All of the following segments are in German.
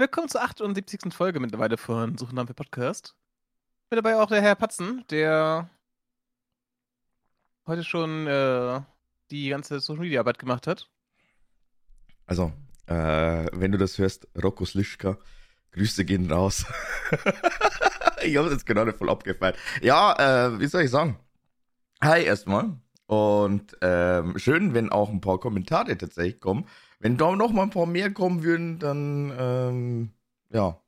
Willkommen zur 78. Folge mittlerweile von Suchen für Podcast. Mit dabei auch der Herr Patzen, der heute schon äh, die ganze Social Media Arbeit gemacht hat. Also, äh, wenn du das hörst, Rocco Slischka, Grüße gehen raus. ich habe jetzt gerade voll abgefallen. Ja, äh, wie soll ich sagen? Hi erstmal. Und ähm, schön, wenn auch ein paar Kommentare tatsächlich kommen. Wenn da noch mal ein paar mehr kommen würden, dann ähm, ja,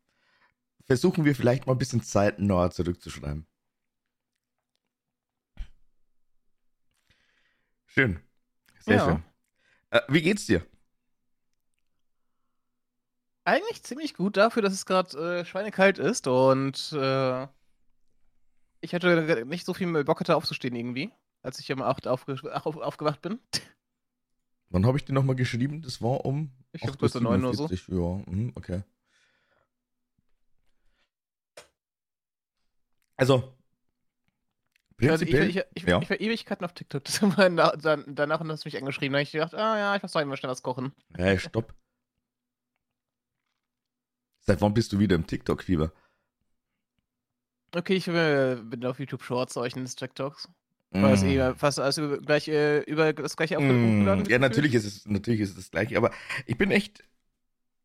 versuchen wir vielleicht mal ein bisschen zeitnah zurückzuschreiben. Schön. Sehr Ja. schön. Äh, wie geht's dir? Eigentlich ziemlich gut dafür, dass es gerade äh, schweinekalt ist und äh, ich hatte nicht so viel Bock hatte aufzustehen irgendwie, als ich um 8 aufge auf, aufgewacht bin. Wann habe ich dir nochmal geschrieben? Das war um Ich glaube, um 9 oder so. 8.47 Ja, mhm, okay. Also, Also ich, prinzipiell, ich, ich, ja. ich war Ewigkeiten auf TikTok. Das war na- dann, danach hast du mich angeschrieben. Da habe ich gedacht, ah ja, ich muss doch immer schnell was kochen. Hey, stopp. Seit wann bist du wieder im TikTok-Fieber? Okay, ich äh, bin auf YouTube Shorts, solchen TikToks. War das eh fast alles über, gleich, äh, über das gleiche Mm? Ja, natürlich ist es, natürlich ist es das gleiche, aber ich bin echt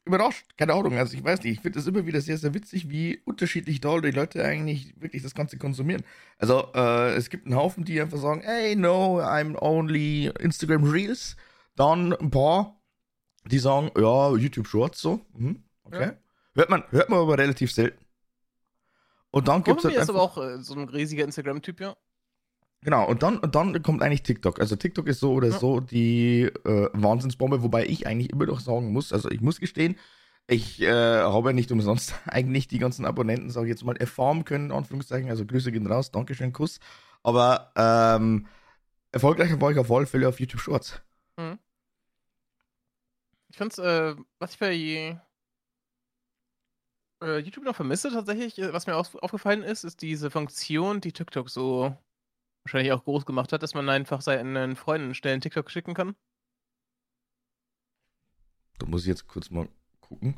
überrascht. Keine Ahnung, also ich weiß nicht, ich finde es immer wieder sehr, sehr witzig, wie unterschiedlich doll die Leute eigentlich wirklich das Ganze konsumieren. Also, äh, es gibt einen Haufen, die einfach sagen, hey, no, I'm only Instagram Reels. Dann ein paar, die sagen, ja, YouTube Shorts so. Mhm, okay. Ja. Hört, man, hört man aber relativ selten. Und dann gibt es halt ist einfach, aber auch äh, so ein riesiger Instagram-Typ, ja. Genau, und dann, und dann kommt eigentlich TikTok. Also TikTok ist so oder Ja. so die äh, Wahnsinnsbombe, wobei ich eigentlich immer noch sagen muss, also ich muss gestehen, ich äh, habe ja nicht umsonst eigentlich die ganzen Abonnenten, sage ich jetzt mal, erfahren können, in Anführungszeichen. Also Grüße gehen raus, Dankeschön, Kuss. Aber ähm, erfolgreicher war ich auf alle Fälle auf YouTube Shorts. Ich find's, äh, was ich bei äh, YouTube noch vermisse tatsächlich, äh, was mir auf, aufgefallen ist, ist diese Funktion, die TikTok so wahrscheinlich auch groß gemacht hat, dass man einfach seinen Freunden schnell einen TikTok schicken kann. Da muss ich jetzt kurz mal gucken.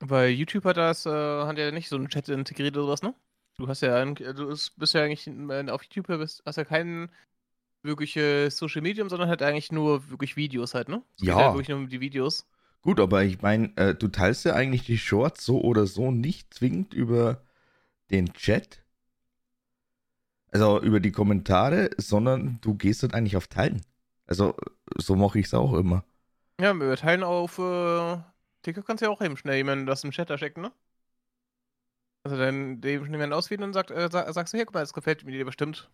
Weil YouTube hat das, äh, hat ja nicht so einen Chat integriert oder sowas, ne? Du hast ja, ein- du bist ja eigentlich äh, auf YouTube, bist, hast ja kein wirkliches Social Medium, sondern halt eigentlich nur wirklich Videos halt, ne? Es Ja. wirklich nur um die Videos. Gut, aber ich meine, äh, du teilst ja eigentlich die Shorts so oder so nicht zwingend über den Chat, also über die Kommentare, sondern du gehst dann eigentlich auf Teilen. Also so mache ich es auch immer. Ja, wir teilen auf äh, TikTok kannst du ja auch eben schnell jemanden das im Chat da schicken, ne? Also dann dem schnell jemanden auswählen und sagt, äh, sag, sagst du, hier, guck mal, das gefällt mir dir bestimmt.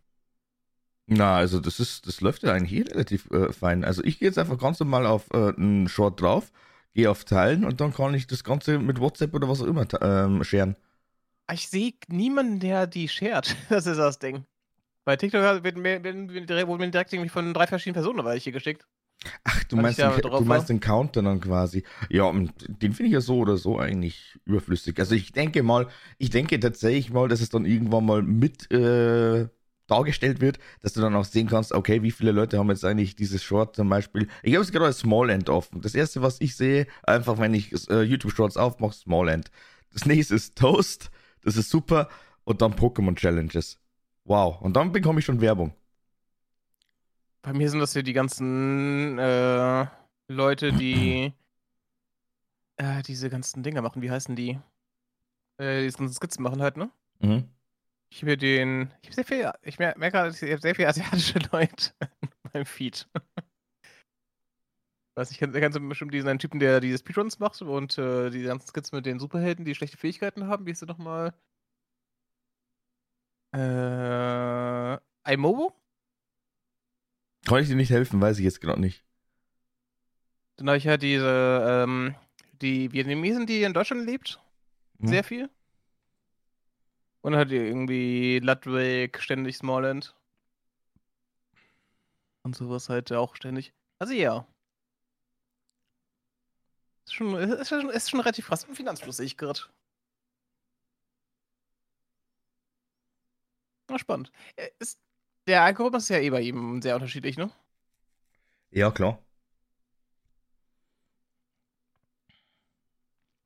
Na, also das ist, das läuft ja eigentlich eh relativ äh, fein. Also ich gehe jetzt einfach ganz normal auf äh, einen Short drauf, gehe auf Teilen und dann kann ich das Ganze mit WhatsApp oder was auch immer ähm, scheren. Ich sehe niemanden, der die shared. Das ist das Ding. Bei TikTok wird mir, wurde mir direkt irgendwie von drei verschiedenen Personen welche geschickt. Ach, du meinst, den, du meinst den Counter dann quasi. Ja, und den finde ich ja so oder so eigentlich überflüssig. Also ich denke mal, ich denke tatsächlich mal, dass es dann irgendwann mal mit äh, dargestellt wird, dass du dann auch sehen kannst, okay, wie viele Leute haben jetzt eigentlich dieses Short zum Beispiel. Ich habe es gerade als Small End offen. Das erste, was ich sehe, einfach wenn ich äh, YouTube Shorts aufmache, Small End. Das nächste ist Toast, das ist super. Und dann Pokémon Challenges. Wow. Und dann bekomme ich schon Werbung. Bei mir sind das hier die ganzen äh, Leute, die äh, diese ganzen Dinger machen. Wie heißen die? Äh, diese ganzen Skizzen machen halt, ne? Mhm. Ich habe hier den. Ich habe sehr viel. Ich mer- merke gerade, ich habe sehr viele asiatische Leute in meinem Feed. Weiß ich, kenn- kennst du bestimmt diesen einen Typen, der diese Speedruns macht und äh, die ganzen Skizzen mit den Superhelden, die schlechte Fähigkeiten haben. Wie ist der nochmal? Äh. Imobo? Kann ich dir nicht helfen, weiß ich jetzt gerade nicht. Dann habe ich halt diese, ähm, die Vietnamesen, die in Deutschland lebt. Mhm. Sehr viel. Und halt irgendwie Ludwig, ständig Smallland. Und sowas halt auch ständig. Also ja. Ist schon, ist schon, ist schon relativ krass im Finanzfluss, sehe ich gerade. Na, spannend. Äh, Ist, der Algorithmus ist ja eh bei ihm sehr unterschiedlich, ne? Ja, klar.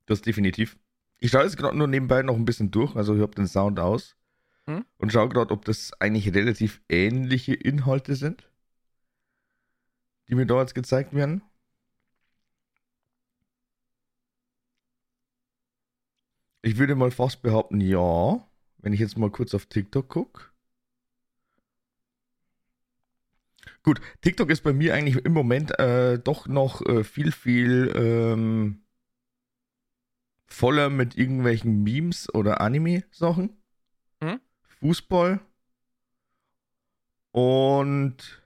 Das definitiv. Ich schaue jetzt gerade nur nebenbei noch ein bisschen durch, also ich habe den Sound aus Hm? und schaue gerade, ob das eigentlich relativ ähnliche Inhalte sind, die mir da jetzt gezeigt werden. Ich würde mal fast behaupten, ja. Wenn ich jetzt mal kurz auf TikTok gucke. Gut, TikTok ist bei mir eigentlich im Moment äh, doch noch äh, viel, viel ähm, voller mit irgendwelchen Memes oder Anime-Sachen. Mhm. Fußball. Und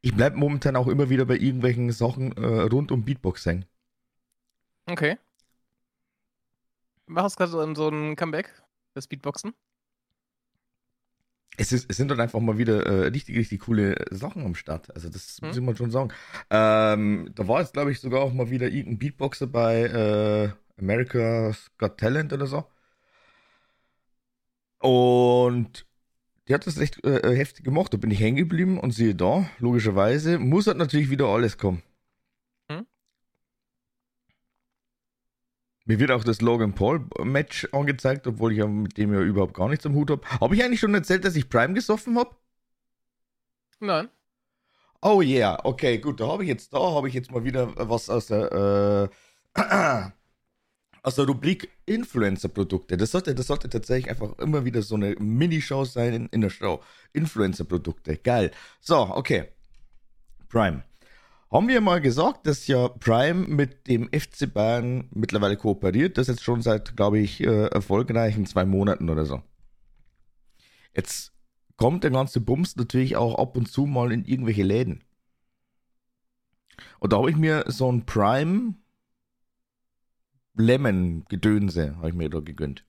ich bleibe momentan auch immer wieder bei irgendwelchen Sachen äh, rund um Beatbox hängen. Okay. Machst gerade so, ein- so ein Comeback, das Beatboxen? Es, ist, es sind dann einfach mal wieder äh, richtig, richtig coole Sachen am Start. Also das muss Hm. ich mal schon sagen. Ähm, da war jetzt, glaube ich, sogar auch mal wieder irgendein Beatboxer bei äh, America's Got Talent oder so. Und der hat das echt äh, heftig gemacht. Da bin ich hängen geblieben und siehe da, logischerweise, muss halt natürlich wieder alles kommen. Mir wird auch das Logan Paul Match angezeigt, obwohl ich ja mit dem ja überhaupt gar nichts am Hut habe. Habe ich eigentlich schon erzählt, dass ich Prime gesoffen habe? Nein. Oh yeah, okay, gut, da habe ich jetzt, da habe ich jetzt mal wieder was aus der, äh, aus der Rubrik Influencer-Produkte. Das sollte, das sollte tatsächlich einfach immer wieder so eine Minishow sein in, in der Show. Influencer-Produkte, geil. So, okay. Prime. Haben wir mal gesagt, dass ja Prime mit dem FC Bayern mittlerweile kooperiert. Das jetzt schon seit, glaube ich, äh, erfolgreichen zwei Monaten oder so. Jetzt kommt der ganze Bums natürlich auch ab und zu mal in irgendwelche Läden. Und da habe ich mir so ein Prime Lemon Gedönse habe ich mir da gegönnt.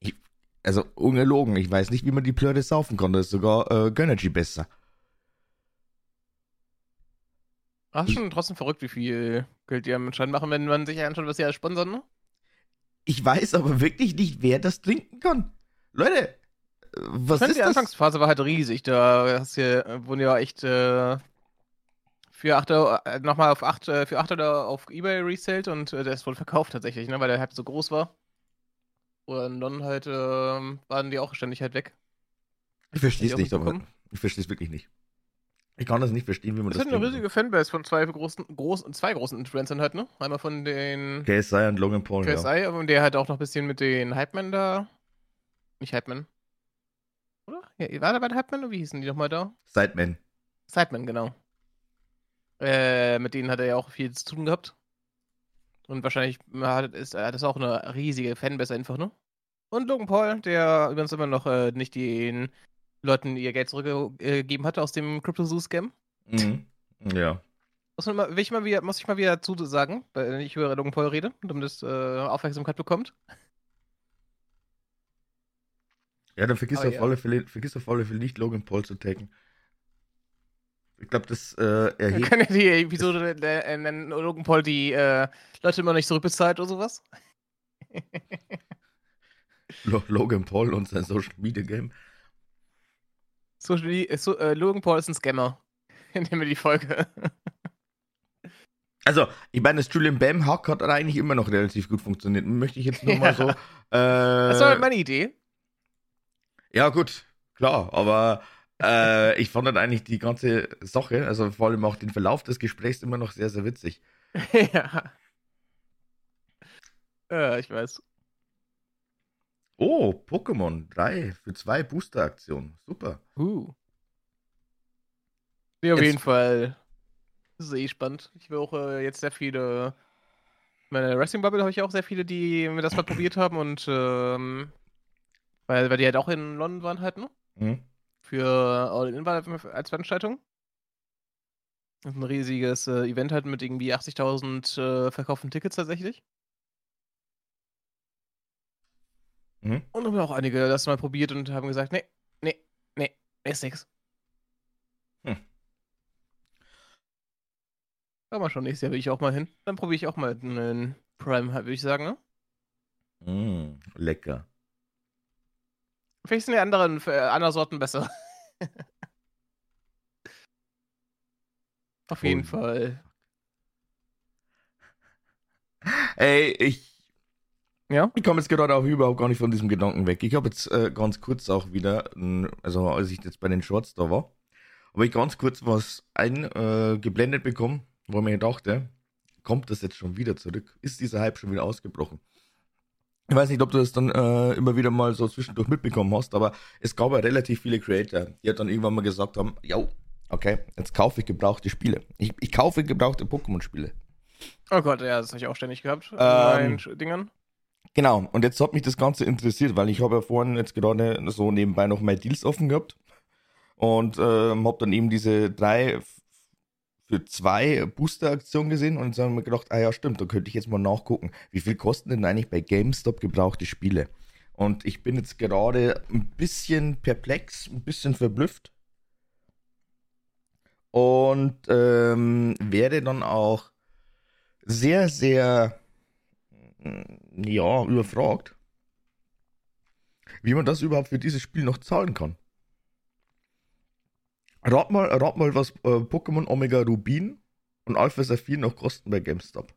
Ich, also ungelogen, ich weiß nicht, wie man die Plörre saufen kann. Da ist sogar äh, Gönnergy besser. Ach, schon trotzdem verrückt, wie viel Geld die am Schein machen, wenn man sich anschaut, was sie alles sponsern, ne? Ich weiß aber wirklich nicht, wer das trinken kann. Leute, äh, was ist die das? Anfangsphase war halt riesig. Da hast hier, wurden ja echt äh, für 8 Euro, äh, nochmal auf 8, äh, für 8 Euro auf Ebay resellt und äh, der ist wohl verkauft tatsächlich, ne? Weil der halt so groß war. Und dann halt ähm, waren die auch ständig halt weg. Ich verstehe es nicht, aber ich verstehe es wirklich nicht. Ich kann das nicht verstehen, wie man Das das ist eine riesige Fanbase von zwei großen, großen, zwei großen Influencern halt, ne? Einmal von den. KSI und Logan Paul, ja. KSI, und der halt auch noch ein bisschen mit den Hypemen da. Nicht Hypemen. Oder? Ja, war der bei den Hypemen oder wie hießen die nochmal da? Sideman. Sidemen, genau. Äh, mit denen hat er ja auch viel zu tun gehabt. Und wahrscheinlich hat, ist er das auch eine riesige Fanbase einfach, ne? Und Logan Paul, der übrigens immer noch äh, nicht den Leuten ihr Geld zurückgegeben hatte aus dem Crypto Zoo Scam. Mhm. Ja. Muss, mal, will ich mal wieder, muss ich mal wieder zu sagen, weil ich über Logan Paul rede, damit es äh, Aufmerksamkeit bekommt. Ja, dann vergiss Aber auf, ja. alle Fälle, vergiss auf alle Fälle nicht, Logan Paul zu taken. Ich glaube, das äh, erhebt. können ja die Episode äh, nennen, Logan Paul die äh, Leute immer nicht zurückbezahlt oder sowas. Lo Logan Paul und sein Social Media Game. So, so, äh, Logan Paul ist ein Scammer. Nehmen wir die Folge. Also, ich meine, das Julian Bam Hack hat eigentlich immer noch relativ gut funktioniert. Möchte ich jetzt nur mal Ja. so. Äh, Das war halt meine Idee. ja, gut, klar, aber äh, ich fand dann eigentlich die ganze Sache, also vor allem auch den Verlauf des Gesprächs immer noch sehr, sehr witzig. ja. Ja, ich weiß. Oh, Pokémon 3 für zwei Booster-Aktionen. Super. Uh. Nee, auf Jetzt- jeden Fall. Das ist eh spannend. Ich will auch äh, jetzt sehr viele. Meine Wrestling Bubble habe ich auch sehr viele, die mir das mal probiert haben und ähm, weil, weil die halt auch in London waren halt, ne? Mhm. Für All In war als Veranstaltung. Das ist ein riesiges äh, Event halt mit irgendwie 80.000 äh, verkauften Tickets tatsächlich. Mhm. Und haben auch einige das mal probiert und haben gesagt, nee, nee, nee, ist nix. Hm. Mal schon, nächstes Jahr will ich auch mal hin. Dann probiere ich auch mal einen Prime, würde ich sagen, ne? Mm, lecker. Vielleicht sind die anderen äh, andere Sorten besser. Auf jeden Fall. Ey, ich. Ja? Ich komme jetzt gerade auch überhaupt gar nicht von diesem Gedanken weg. Ich habe jetzt äh, ganz kurz auch wieder, also als ich jetzt bei den Shorts da war, habe ich ganz kurz was eingeblendet äh, bekommen, wo ich mir dachte, kommt das jetzt schon wieder zurück? Ist dieser Hype schon wieder ausgebrochen? Ich weiß nicht, ob du das dann äh, immer wieder mal so zwischendurch mitbekommen hast, aber es gab ja relativ viele Creator, die halt dann irgendwann mal gesagt haben, ja, okay, jetzt kaufe ich gebrauchte Spiele. Ich, ich kaufe gebrauchte Pokémon-Spiele. Oh Gott, ja, das habe ich auch ständig gehabt. Ähm, Dingen. Genau, und jetzt hat mich das Ganze interessiert, weil ich habe ja vorhin jetzt gerade so nebenbei noch meine Deals offen gehabt und ähm, habe dann eben diese drei für zwei Booster-Aktionen gesehen und dann haben wir gedacht, ah ja, stimmt, da könnte ich jetzt mal nachgucken, wie viel kosten denn eigentlich bei GameStop gebrauchte Spiele? Und ich bin jetzt gerade ein bisschen perplex, ein bisschen verblüfft. Und ähm, werde dann auch sehr, sehr, ja, überfragt, wie man das überhaupt für dieses Spiel noch zahlen kann. Rat mal, rat mal, was äh, Pokémon Omega Rubin und Alpha Saphir noch kosten bei GameStop.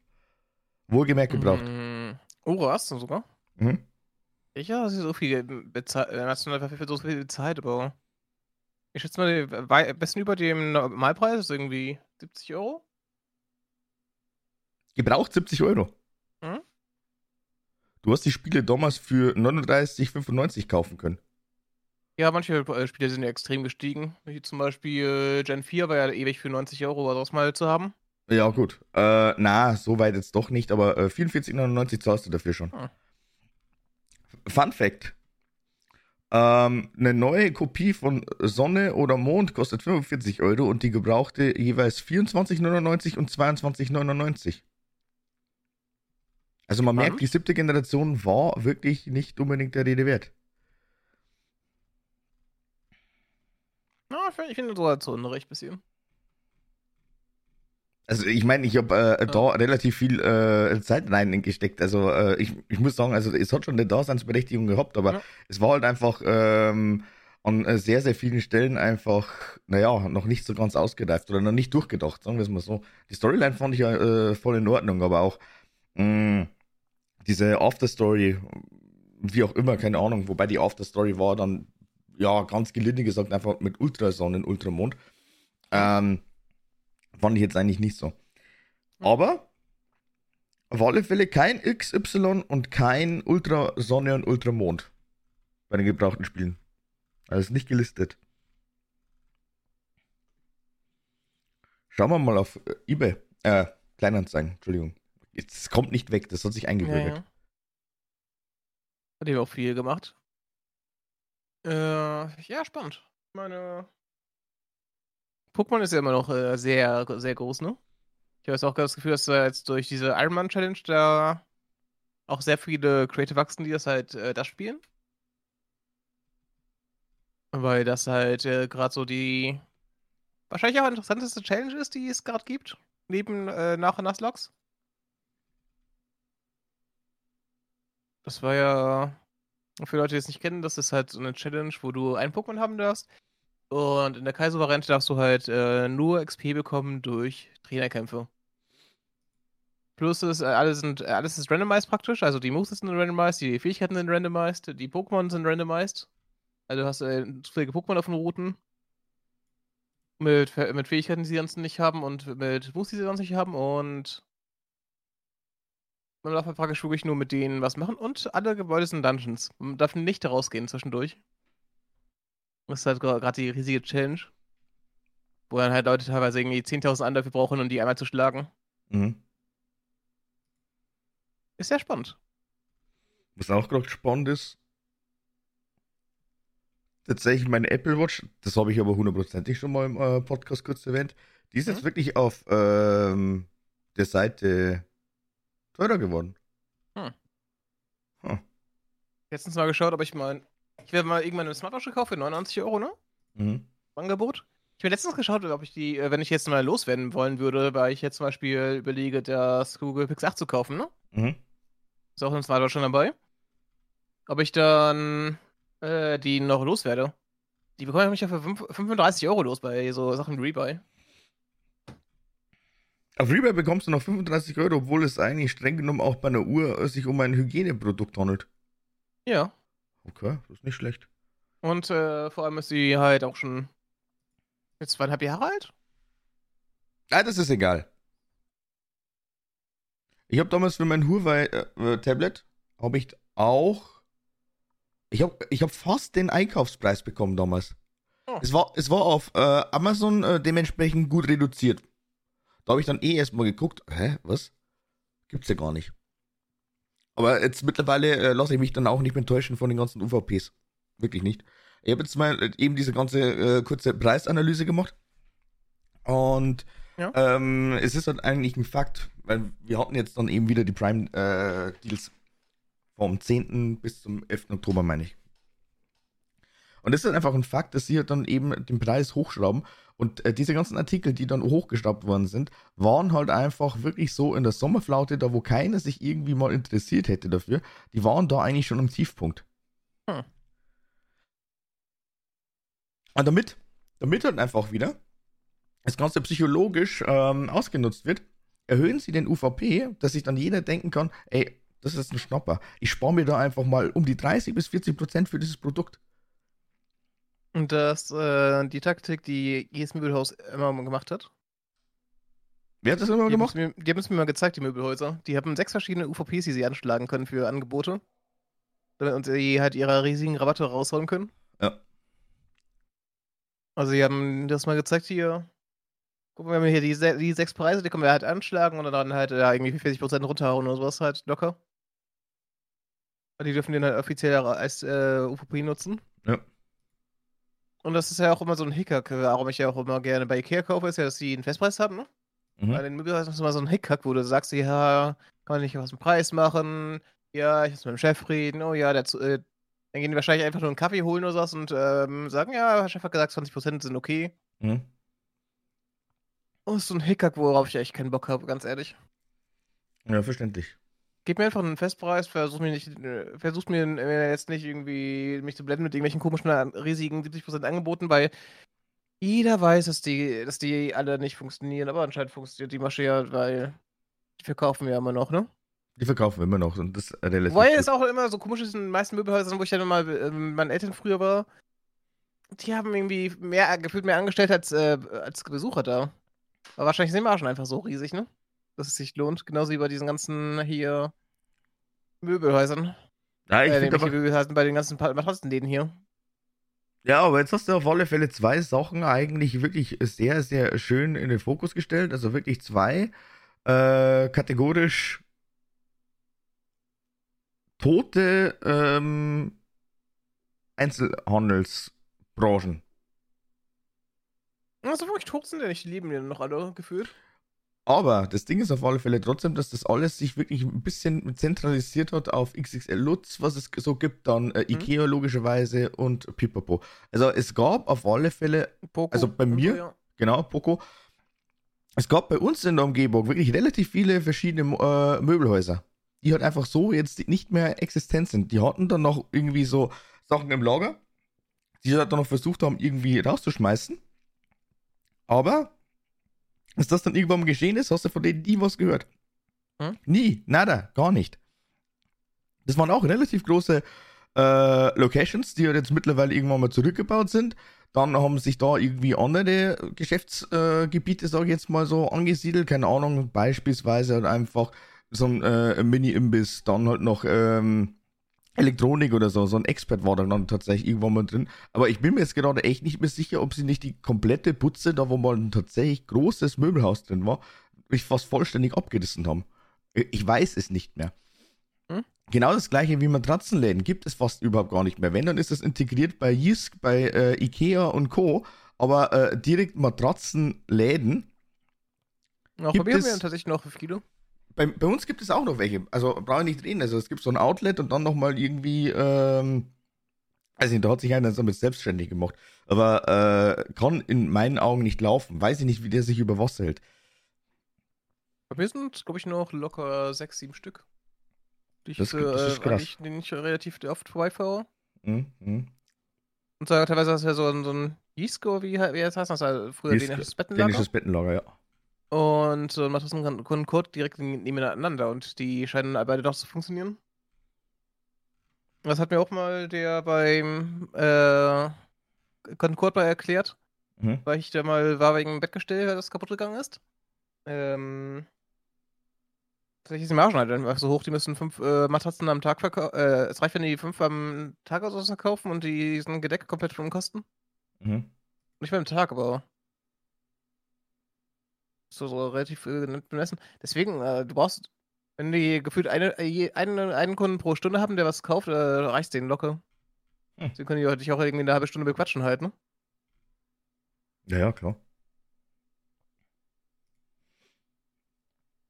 Wohlgemerkt gebraucht. Mm, oh, hast du sogar? Mhm. Ich habe so viel bezahlt, national für so viel Zeit, aber ich schätze mal, am besten über dem Normalpreis ist irgendwie 70 Euro. Gebraucht 70 Euro. Du hast die Spiele damals für 39,95 kaufen können. Ja, manche äh, Spiele sind ja extrem gestiegen. Wie zum Beispiel äh, Gen 4 war ja ewig für 90 Euro was draus mal zu haben. Ja, gut. Äh, na, so weit jetzt doch nicht, aber äh, 44,99 zahlst du dafür schon. Hm. Fun Fact: ähm, Eine neue Kopie von Sonne oder Mond kostet 45 Euro und die gebrauchte jeweils 24,99 und 22,99. Also man merkt, die siebte Generation war wirklich nicht unbedingt der Rede wert. ich finde so halt so Unrecht bisschen. Also ich meine, ich habe äh, ja. da relativ viel äh, Zeit reingesteckt. Also äh, ich, ich muss sagen, also es hat schon eine Daseinsberechtigung gehabt, aber ja. es war halt einfach ähm, an äh, sehr, sehr vielen Stellen einfach, naja, noch nicht so ganz ausgereift oder noch nicht durchgedacht, sagen wir es mal so. Die Storyline fand ich ja äh, voll in Ordnung, aber auch mh, mm, diese Afterstory, wie auch immer, keine Ahnung, wobei die Afterstory war dann ja, ganz gelinde gesagt, einfach mit Ultrasonnen, Ultramond. Ähm, fand ich jetzt eigentlich nicht so. Aber auf alle Fälle kein XY und kein Ultrasonne und Ultramond bei den gebrauchten Spielen. Also nicht gelistet. Schauen wir mal auf äh, eBay. Äh, Kleinanzeigen, Entschuldigung. Es kommt nicht weg, das hat sich eingebürgert. Ja, ja. Hat ihr auch viel gemacht. Äh, ja, spannend. Meine. Pokémon ist ja immer noch äh, sehr, sehr groß, ne? Ich habe jetzt auch das Gefühl, dass da jetzt durch diese Ironman Challenge da auch sehr viele Creative wachsen, die das halt äh, das spielen. Weil das halt äh, gerade so die wahrscheinlich auch interessanteste Challenge ist, die es gerade gibt. Neben äh, Nach- und Nasslogs. Das war ja für Leute, die es nicht kennen, das ist halt so eine Challenge, wo du ein Pokémon haben darfst. Und in der Kaiser-Variante darfst du halt äh, nur XP bekommen durch Trainerkämpfe. Plus ist, äh, alles, sind, äh, alles ist randomized praktisch, also die Moves sind randomized, die Fähigkeiten sind randomized, die Pokémon sind randomized. Also du hast äh, zufällige Pokémon auf den Routen. Mit, mit Fähigkeiten, die sie sonst nicht haben und mit Moves, die sie sonst nicht haben. Und man darf halt praktisch wirklich nur mit denen was machen und alle Gebäude sind Dungeons. Man darf nicht rausgehen zwischendurch. Das ist halt gerade die riesige Challenge. Wo dann halt Leute teilweise irgendwie 10.000 Anläufe brauchen, um die einmal zu schlagen. Mhm. Ist sehr spannend. Was auch gerade spannend ist, tatsächlich meine Apple Watch, das habe ich aber hundertprozentig schon mal im äh, Podcast kurz erwähnt, die ist mhm. jetzt wirklich auf ähm, der Seite teurer geworden. Hm. Hm. Letztens mal geschaut, aber ich meine, ich werde mal irgendwann eine Smartwatch gekauft für 99 Euro, ne? Mhm. Angebot. Ich habe letztens geschaut, ob ich die, äh, wenn ich jetzt mal loswerden wollen würde, weil ich jetzt zum Beispiel überlege, das Google Pix 8 zu kaufen, ne? Mhm. Ist auch ein Smartwatch schon dabei. Ob ich dann äh, die noch loswerde. Die bekomme ich ja für 35 Euro los bei so Sachen Rebuy. Auf Rebuy bekommst du noch 35 Euro, obwohl es eigentlich streng genommen auch bei einer Uhr sich um ein Hygieneprodukt handelt. Ja. Okay, das ist nicht schlecht. Und äh, vor allem ist sie halt auch schon jetzt zweieinhalb Jahre alt. Ah, das ist egal. Ich habe damals für mein Huawei-Tablet, äh, habe ich auch, ich habe ich hab fast den Einkaufspreis bekommen damals. Oh. Es, war, es war auf äh, Amazon äh, dementsprechend gut reduziert. Da habe ich dann eh erstmal geguckt, hä, was? Gibt's ja gar nicht. Aber jetzt mittlerweile äh, lasse ich mich dann auch nicht mehr täuschen von den ganzen UVPs. Wirklich nicht. Ich habe jetzt mal äh, eben diese ganze äh, kurze Preisanalyse gemacht. Und ja. ähm, es ist halt eigentlich ein Fakt, weil wir hatten jetzt dann eben wieder die Prime-Deals äh, vom 10. bis zum 11. Oktober, meine ich. Und es ist einfach ein Fakt, dass sie halt dann eben den Preis hochschrauben. Und äh, diese ganzen Artikel, die dann hochgeschraubt worden sind, waren halt einfach wirklich so in der Sommerflaute, da wo keiner sich irgendwie mal interessiert hätte dafür. Die waren da eigentlich schon am Tiefpunkt. Hm. Und damit, damit halt einfach wieder das Ganze psychologisch ähm, ausgenutzt wird, erhöhen sie den UVP, dass sich dann jeder denken kann, ey, das ist ein Schnapper. Ich spare mir da einfach mal um die 30 bis 40 Prozent für dieses Produkt. Und das, äh, die Taktik, die jedes Möbelhaus immer gemacht hat. Wer hat das immer die gemacht? Mir, die haben es mir mal gezeigt, die Möbelhäuser. Die haben sechs verschiedene UVPs, die sie anschlagen können für Angebote. Und sie halt ihre riesigen Rabatte rausholen können. Ja. Also, sie haben das mal gezeigt hier. Guck mal, wir haben hier die, die sechs Preise, die können wir halt anschlagen und dann halt ja, irgendwie 40% runterhauen oder sowas halt locker. Und die dürfen den halt offiziell als äh, UVP nutzen. Ja. Und das ist ja auch immer so ein Hickhack, warum ich ja auch immer gerne bei Ikea kaufe, ist ja, dass sie einen Festpreis haben, ne? Mhm. Bei den Möbelhäusern ist immer so ein Hickhack, wo du sagst, ja, kann man nicht was im Preis machen, ja, ich muss mit dem Chef reden, oh ja, der, äh, dann gehen die wahrscheinlich einfach nur einen Kaffee holen oder sowas und ähm, sagen, ja, der Chef hat gesagt, 20% sind okay. Mhm. Oh, ist so ein Hickhack, worauf ich echt keinen Bock habe, ganz ehrlich. Ja, verständlich. Gib mir einfach einen Festpreis, versuch mir nicht, äh, versuch mir äh, jetzt nicht irgendwie mich zu blenden mit irgendwelchen komischen, riesigen 70% Angeboten, weil jeder weiß, dass die, dass die alle nicht funktionieren, aber anscheinend funktioniert die Masche ja, weil die verkaufen wir ja immer noch, ne? Die verkaufen wir immer noch und das relativ. Weil es auch immer so komisch ist in den meisten Möbelhäusern, wo ich dann mal äh, mit meinen Eltern früher war, die haben irgendwie mehr, gefühlt mehr angestellt als, äh, als Besucher da. Aber wahrscheinlich sind Margen einfach so riesig, ne? Dass es sich lohnt. Genauso wie bei diesen ganzen hier Möbelhäusern. Ja, ich äh, finde aber... Möbelhäusern bei den ganzen Matratzenläden hier. Ja, aber jetzt hast du auf alle Fälle zwei Sachen eigentlich wirklich sehr, sehr schön in den Fokus gestellt. Also wirklich zwei äh, kategorisch tote ähm, Einzelhandelsbranchen. Also wirklich tot sind ja nicht, die leben ja noch alle gefühlt. Aber das Ding ist auf alle Fälle trotzdem, dass das alles sich wirklich ein bisschen zentralisiert hat auf XXL Lutz, was es so gibt, dann äh, mhm. Ikea mhm. logischerweise und Pipapo. Also es gab auf alle Fälle, Poco also bei mir, so, ja. genau, Poco, es gab bei uns in der Umgebung wirklich relativ viele verschiedene äh, Möbelhäuser, die halt einfach so jetzt nicht mehr existent sind. Die hatten dann noch irgendwie so Sachen im Lager, die sie halt dann noch versucht haben, irgendwie rauszuschmeißen. Aber, als das dann irgendwann mal geschehen ist, hast du von denen nie was gehört. Hm? Nie, nada, gar nicht. Das waren auch relativ große äh, Locations, die halt jetzt mittlerweile irgendwann mal zurückgebaut sind. Dann haben sich da irgendwie andere Geschäftsgebiete, äh, sage ich jetzt mal so, angesiedelt. Keine Ahnung, beispielsweise halt einfach so ein äh, Mini-Imbiss, dann halt noch ähm, Elektronik oder so, so ein Expert war dann tatsächlich irgendwann mal drin. Aber ich bin mir jetzt gerade echt nicht mehr sicher, ob sie nicht die komplette Putze, da wo mal ein tatsächlich großes Möbelhaus drin war, mich fast vollständig abgerissen haben. Ich weiß es nicht mehr. Hm? Genau das gleiche wie Matratzenläden gibt es fast überhaupt gar nicht mehr. Wenn, dann ist es integriert bei Jisk, bei äh, Ikea und Co. Aber äh, direkt Matratzenläden. Auch bei mir haben wir tatsächlich noch viele bei, bei uns gibt es auch noch welche. Also brauche ich nicht reden. Also es gibt so ein Outlet und dann nochmal irgendwie, ähm, weiß nicht, da hat sich einer damit selbstständig gemacht. Aber äh, kann in meinen Augen nicht laufen. Weiß ich nicht, wie der sich über Wasser hält. Bei mir sind, glaube ich, noch locker sechs, sieben Stück. Die ich, das, das ist krass. Den ich relativ oft vorbeifahre. Mhm. Mhm. Und so, teilweise ist ja so, so ein Isco, wie, wie das heißt das? Also früher dänisches Bettenlager. Dänisches Bettenlager, ja. Und äh, Matratzen und Kurt direkt nebeneinander und die scheinen beide doch zu funktionieren. Das hat mir auch mal der beim äh, Concord mal erklärt, mhm. weil ich da mal war wegen dem Bettgestell, das kaputt gegangen ist. Ähm, tatsächlich ist die Margen halt einfach so hoch, die müssen fünf äh, Matratzen am Tag verkaufen. Äh, es reicht, wenn die fünf am Tag aus verkaufen und die sind gedeckt komplett von Kosten. Mhm. Nicht am Tag, aber so, so relativ äh, bemessen. Deswegen, äh, du brauchst, wenn die gefühlt eine, äh, einen, einen Kunden pro Stunde haben, der was kauft, äh, reicht denen locker. Hm. Sie können dich auch irgendwie eine halbe Stunde bequatschen halt, ne? Ja, ja, klar.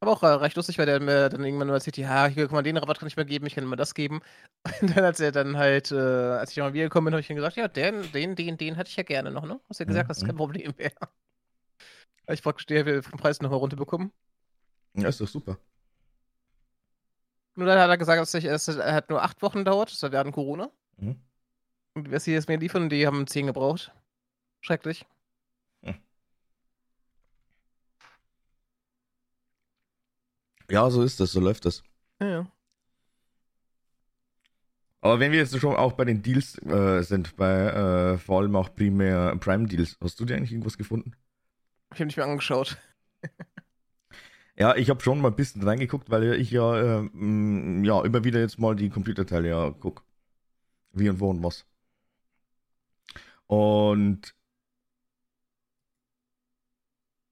Aber auch äh, recht lustig, weil der mir dann irgendwann mal erzählt, ja, hier, guck mal, den Rabatt kann ich mir geben, ich kann immer das geben. Und dann hat er dann halt, äh, als ich mal wiedergekommen bin, habe ich ihm gesagt, ja, den, den, den, den hatte ich ja gerne noch, ne? Hast du ja gesagt, mhm. das ist kein Problem mehr. Weil ich praktisch die vom Preis nochmal runterbekommen. Ja, ist doch super. Nur dann hat er gesagt, dass es hat nur acht Wochen dauert, das war während Corona. Mhm. Und was sie jetzt mir liefern, die haben zehn gebraucht. Schrecklich. Ja, so ist das, so läuft das. Ja, ja. Aber wenn wir jetzt schon auch bei den Deals äh, sind, bei äh, vor allem auch primär Prime Deals, hast du dir eigentlich irgendwas gefunden? Ich habe nicht mehr angeschaut. ja, ich habe schon mal ein bisschen reingeguckt, weil ich ja, äh, ja immer wieder jetzt mal die Computerteile ja gucke. Wie und wo und was. Und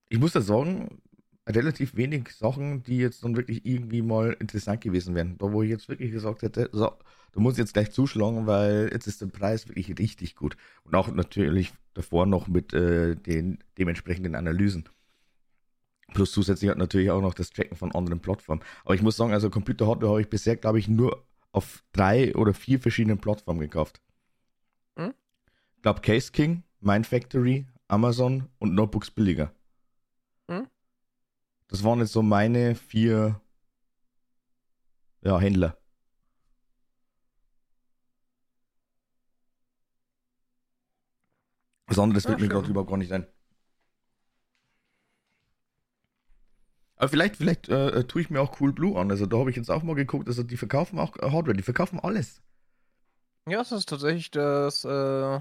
ich muss da sagen, relativ wenig Sachen, die jetzt dann wirklich irgendwie mal interessant gewesen wären. Da wo ich jetzt wirklich gesagt hätte, so, du musst jetzt gleich zuschlagen, weil jetzt ist der Preis wirklich richtig gut. Und auch natürlich davor noch mit äh, den dementsprechenden Analysen. Plus zusätzlich hat natürlich auch noch das Checken von anderen Plattformen. Aber ich muss sagen, also Computer-Hardware habe ich bisher, glaube ich, nur auf drei oder vier verschiedenen Plattformen gekauft. Hm? Ich glaube Case King, Mindfactory, Amazon und Notebooks billiger. Hm? Das waren jetzt so meine vier ja, Händler. Was anderes fällt mir gerade überhaupt gar nicht ein. Aber vielleicht, vielleicht äh, tue ich mir auch Cool Blue an. Also da habe ich jetzt auch mal geguckt, also die verkaufen auch äh, Hardware, die verkaufen alles. Ja, das ist tatsächlich das äh,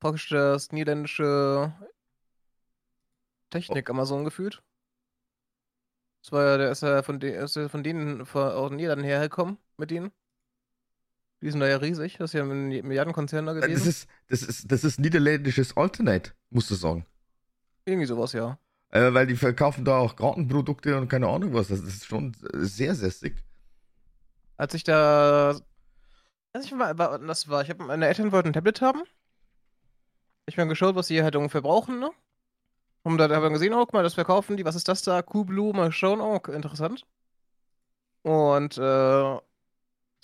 praktisch das niederländische Technik oh. Amazon gefühlt. Das war ja, der ist ja von, de ist ja von denen von, aus den Niederlanden hergekommen mit denen. Die sind da ja riesig, das ist ja ein Milliardenkonzern da gewesen. Das ist, das ist, das ist niederländisches Alternate, musst du sagen. Irgendwie sowas, ja. Äh, weil die verkaufen da auch Gartenprodukte und keine Ahnung was. Das ist schon sehr, sehr sick. Als ich da. Als ich mal, das war, ich habe meine Eltern wollten ein Tablet haben. Ich habe geschaut, was sie halt ungefähr brauchen, ne? Und da haben wir gesehen, oh, guck mal, das verkaufen die. Was ist das da? Kublu, mal schauen. Oh, interessant. Und, äh, das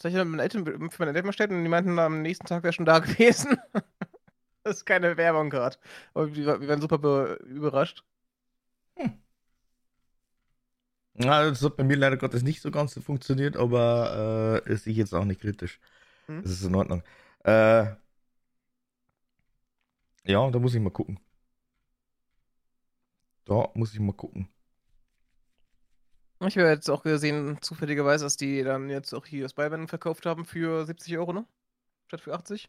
habe ich dann Eltern, für meine Eltern bestellt und die meinten, am nächsten Tag wäre schon da gewesen. das ist keine Werbung gerade. Aber wir, wir waren super überrascht. Hm. Ja, das hat bei mir leider Gottes nicht so ganz funktioniert, aber äh, ist ich jetzt auch nicht kritisch. Hm. Das ist in Ordnung. Äh, ja, da muss ich mal gucken. Da muss ich mal gucken. Ich habe jetzt auch gesehen, zufälligerweise, dass die dann jetzt auch hier Spyman verkauft haben für 70 Euro, ne? Statt für 80.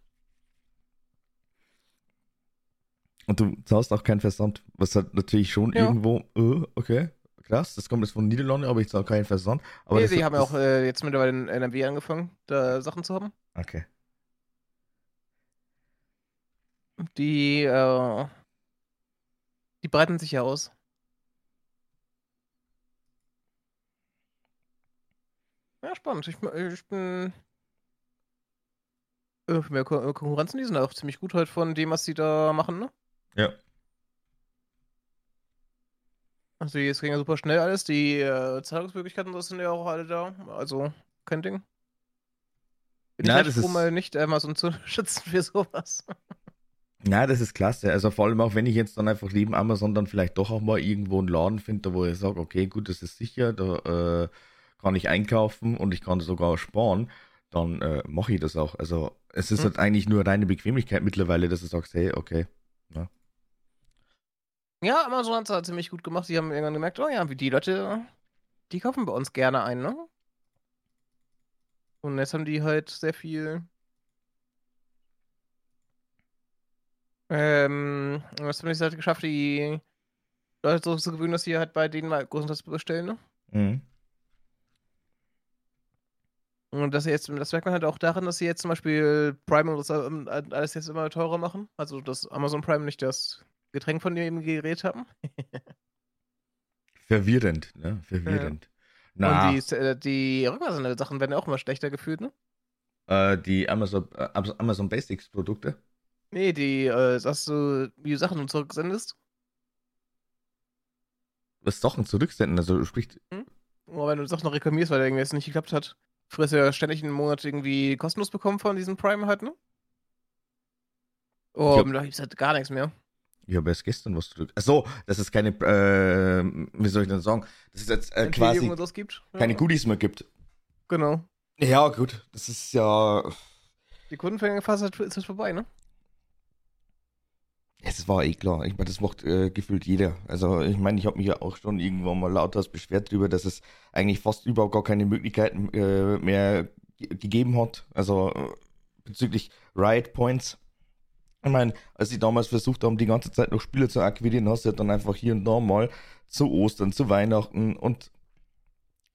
Und du zahlst auch keinen Versand, was halt natürlich schon ja. irgendwo, äh, okay, krass, das kommt jetzt von Niederlande, aber ich zahle keinen Versand. Aber nee, die haben ja auch äh, jetzt mittlerweile in NRW angefangen, da Sachen zu haben. Okay. Die, äh, die breiten sich ja aus. Ja, spannend. Ich, ich bin. Äh, mehr Konkurrenzen, die sind auch ziemlich gut halt von dem, was sie da machen, ne? Ja. Also, es ging ja super schnell alles. Die äh, Zahlungsmöglichkeiten das sind ja auch alle da. Also, kein Ding. Bin Nein, ich halt froh, mal nicht Amazon zu schützen für sowas. Na, das ist klasse. Also vor allem auch, wenn ich jetzt dann einfach neben Amazon dann vielleicht doch auch mal irgendwo einen Laden finde, wo ich sage, okay, gut, das ist sicher, da äh, kann ich einkaufen und ich kann sogar sparen, dann äh, mache ich das auch. Also es ist hm. halt eigentlich nur reine Bequemlichkeit mittlerweile, dass du sagst, hey, okay, ja. Ja, Amazon hat es halt ziemlich gut gemacht. Die haben irgendwann gemerkt, oh ja, wie die Leute, die kaufen bei uns gerne ein, ne? Und jetzt haben die halt sehr viel. Ähm, was haben die halt geschafft, die Leute so zu gewöhnen, dass sie halt bei denen mal großenteils bestellen, ne? Mhm. Und das jetzt, das merkt man halt auch darin, dass sie jetzt zum Beispiel Prime und das ähm, alles jetzt immer teurer machen. Also dass Amazon Prime nicht das Getränk von dem Gerät haben. Verwirrend, ne? Verwirrend. Na, Und die, äh, die Rückwärtssachen werden ja auch immer schlechter gefühlt, ne? äh, die Amazon, äh, Amazon Basics Produkte. Nee, die, äh, dass du die Sachen zurücksendest. Was Sachen zurücksenden, also sprich, Oder wenn du Sachen noch reklamierst, weil irgendwas nicht geklappt hat. Früher hast du ja ständig einen Monat irgendwie kostenlos bekommen von diesem Prime halt, ne? Oh, da gibt's halt gar nichts mehr. ich habe erst gestern was zurück. Achso, das ist keine, äh, wie soll ich denn sagen? Das ist jetzt äh, quasi keine ja. Goodies mehr gibt. Genau. Ja, gut, das ist ja. Die Kundenphase ist halt vorbei, ne? Es war eh klar. Ich meine, das macht äh, gefühlt jeder. Also, ich meine, ich habe mich ja auch schon irgendwann mal lauthals beschwert darüber, dass es eigentlich fast überhaupt gar keine Möglichkeiten äh, mehr ge- gegeben hat. Also äh, bezüglich Riot Points. Ich meine, als sie damals versucht haben, die ganze Zeit noch Spieler zu akquirieren, hast du ja dann einfach hier und da mal zu Ostern, zu Weihnachten und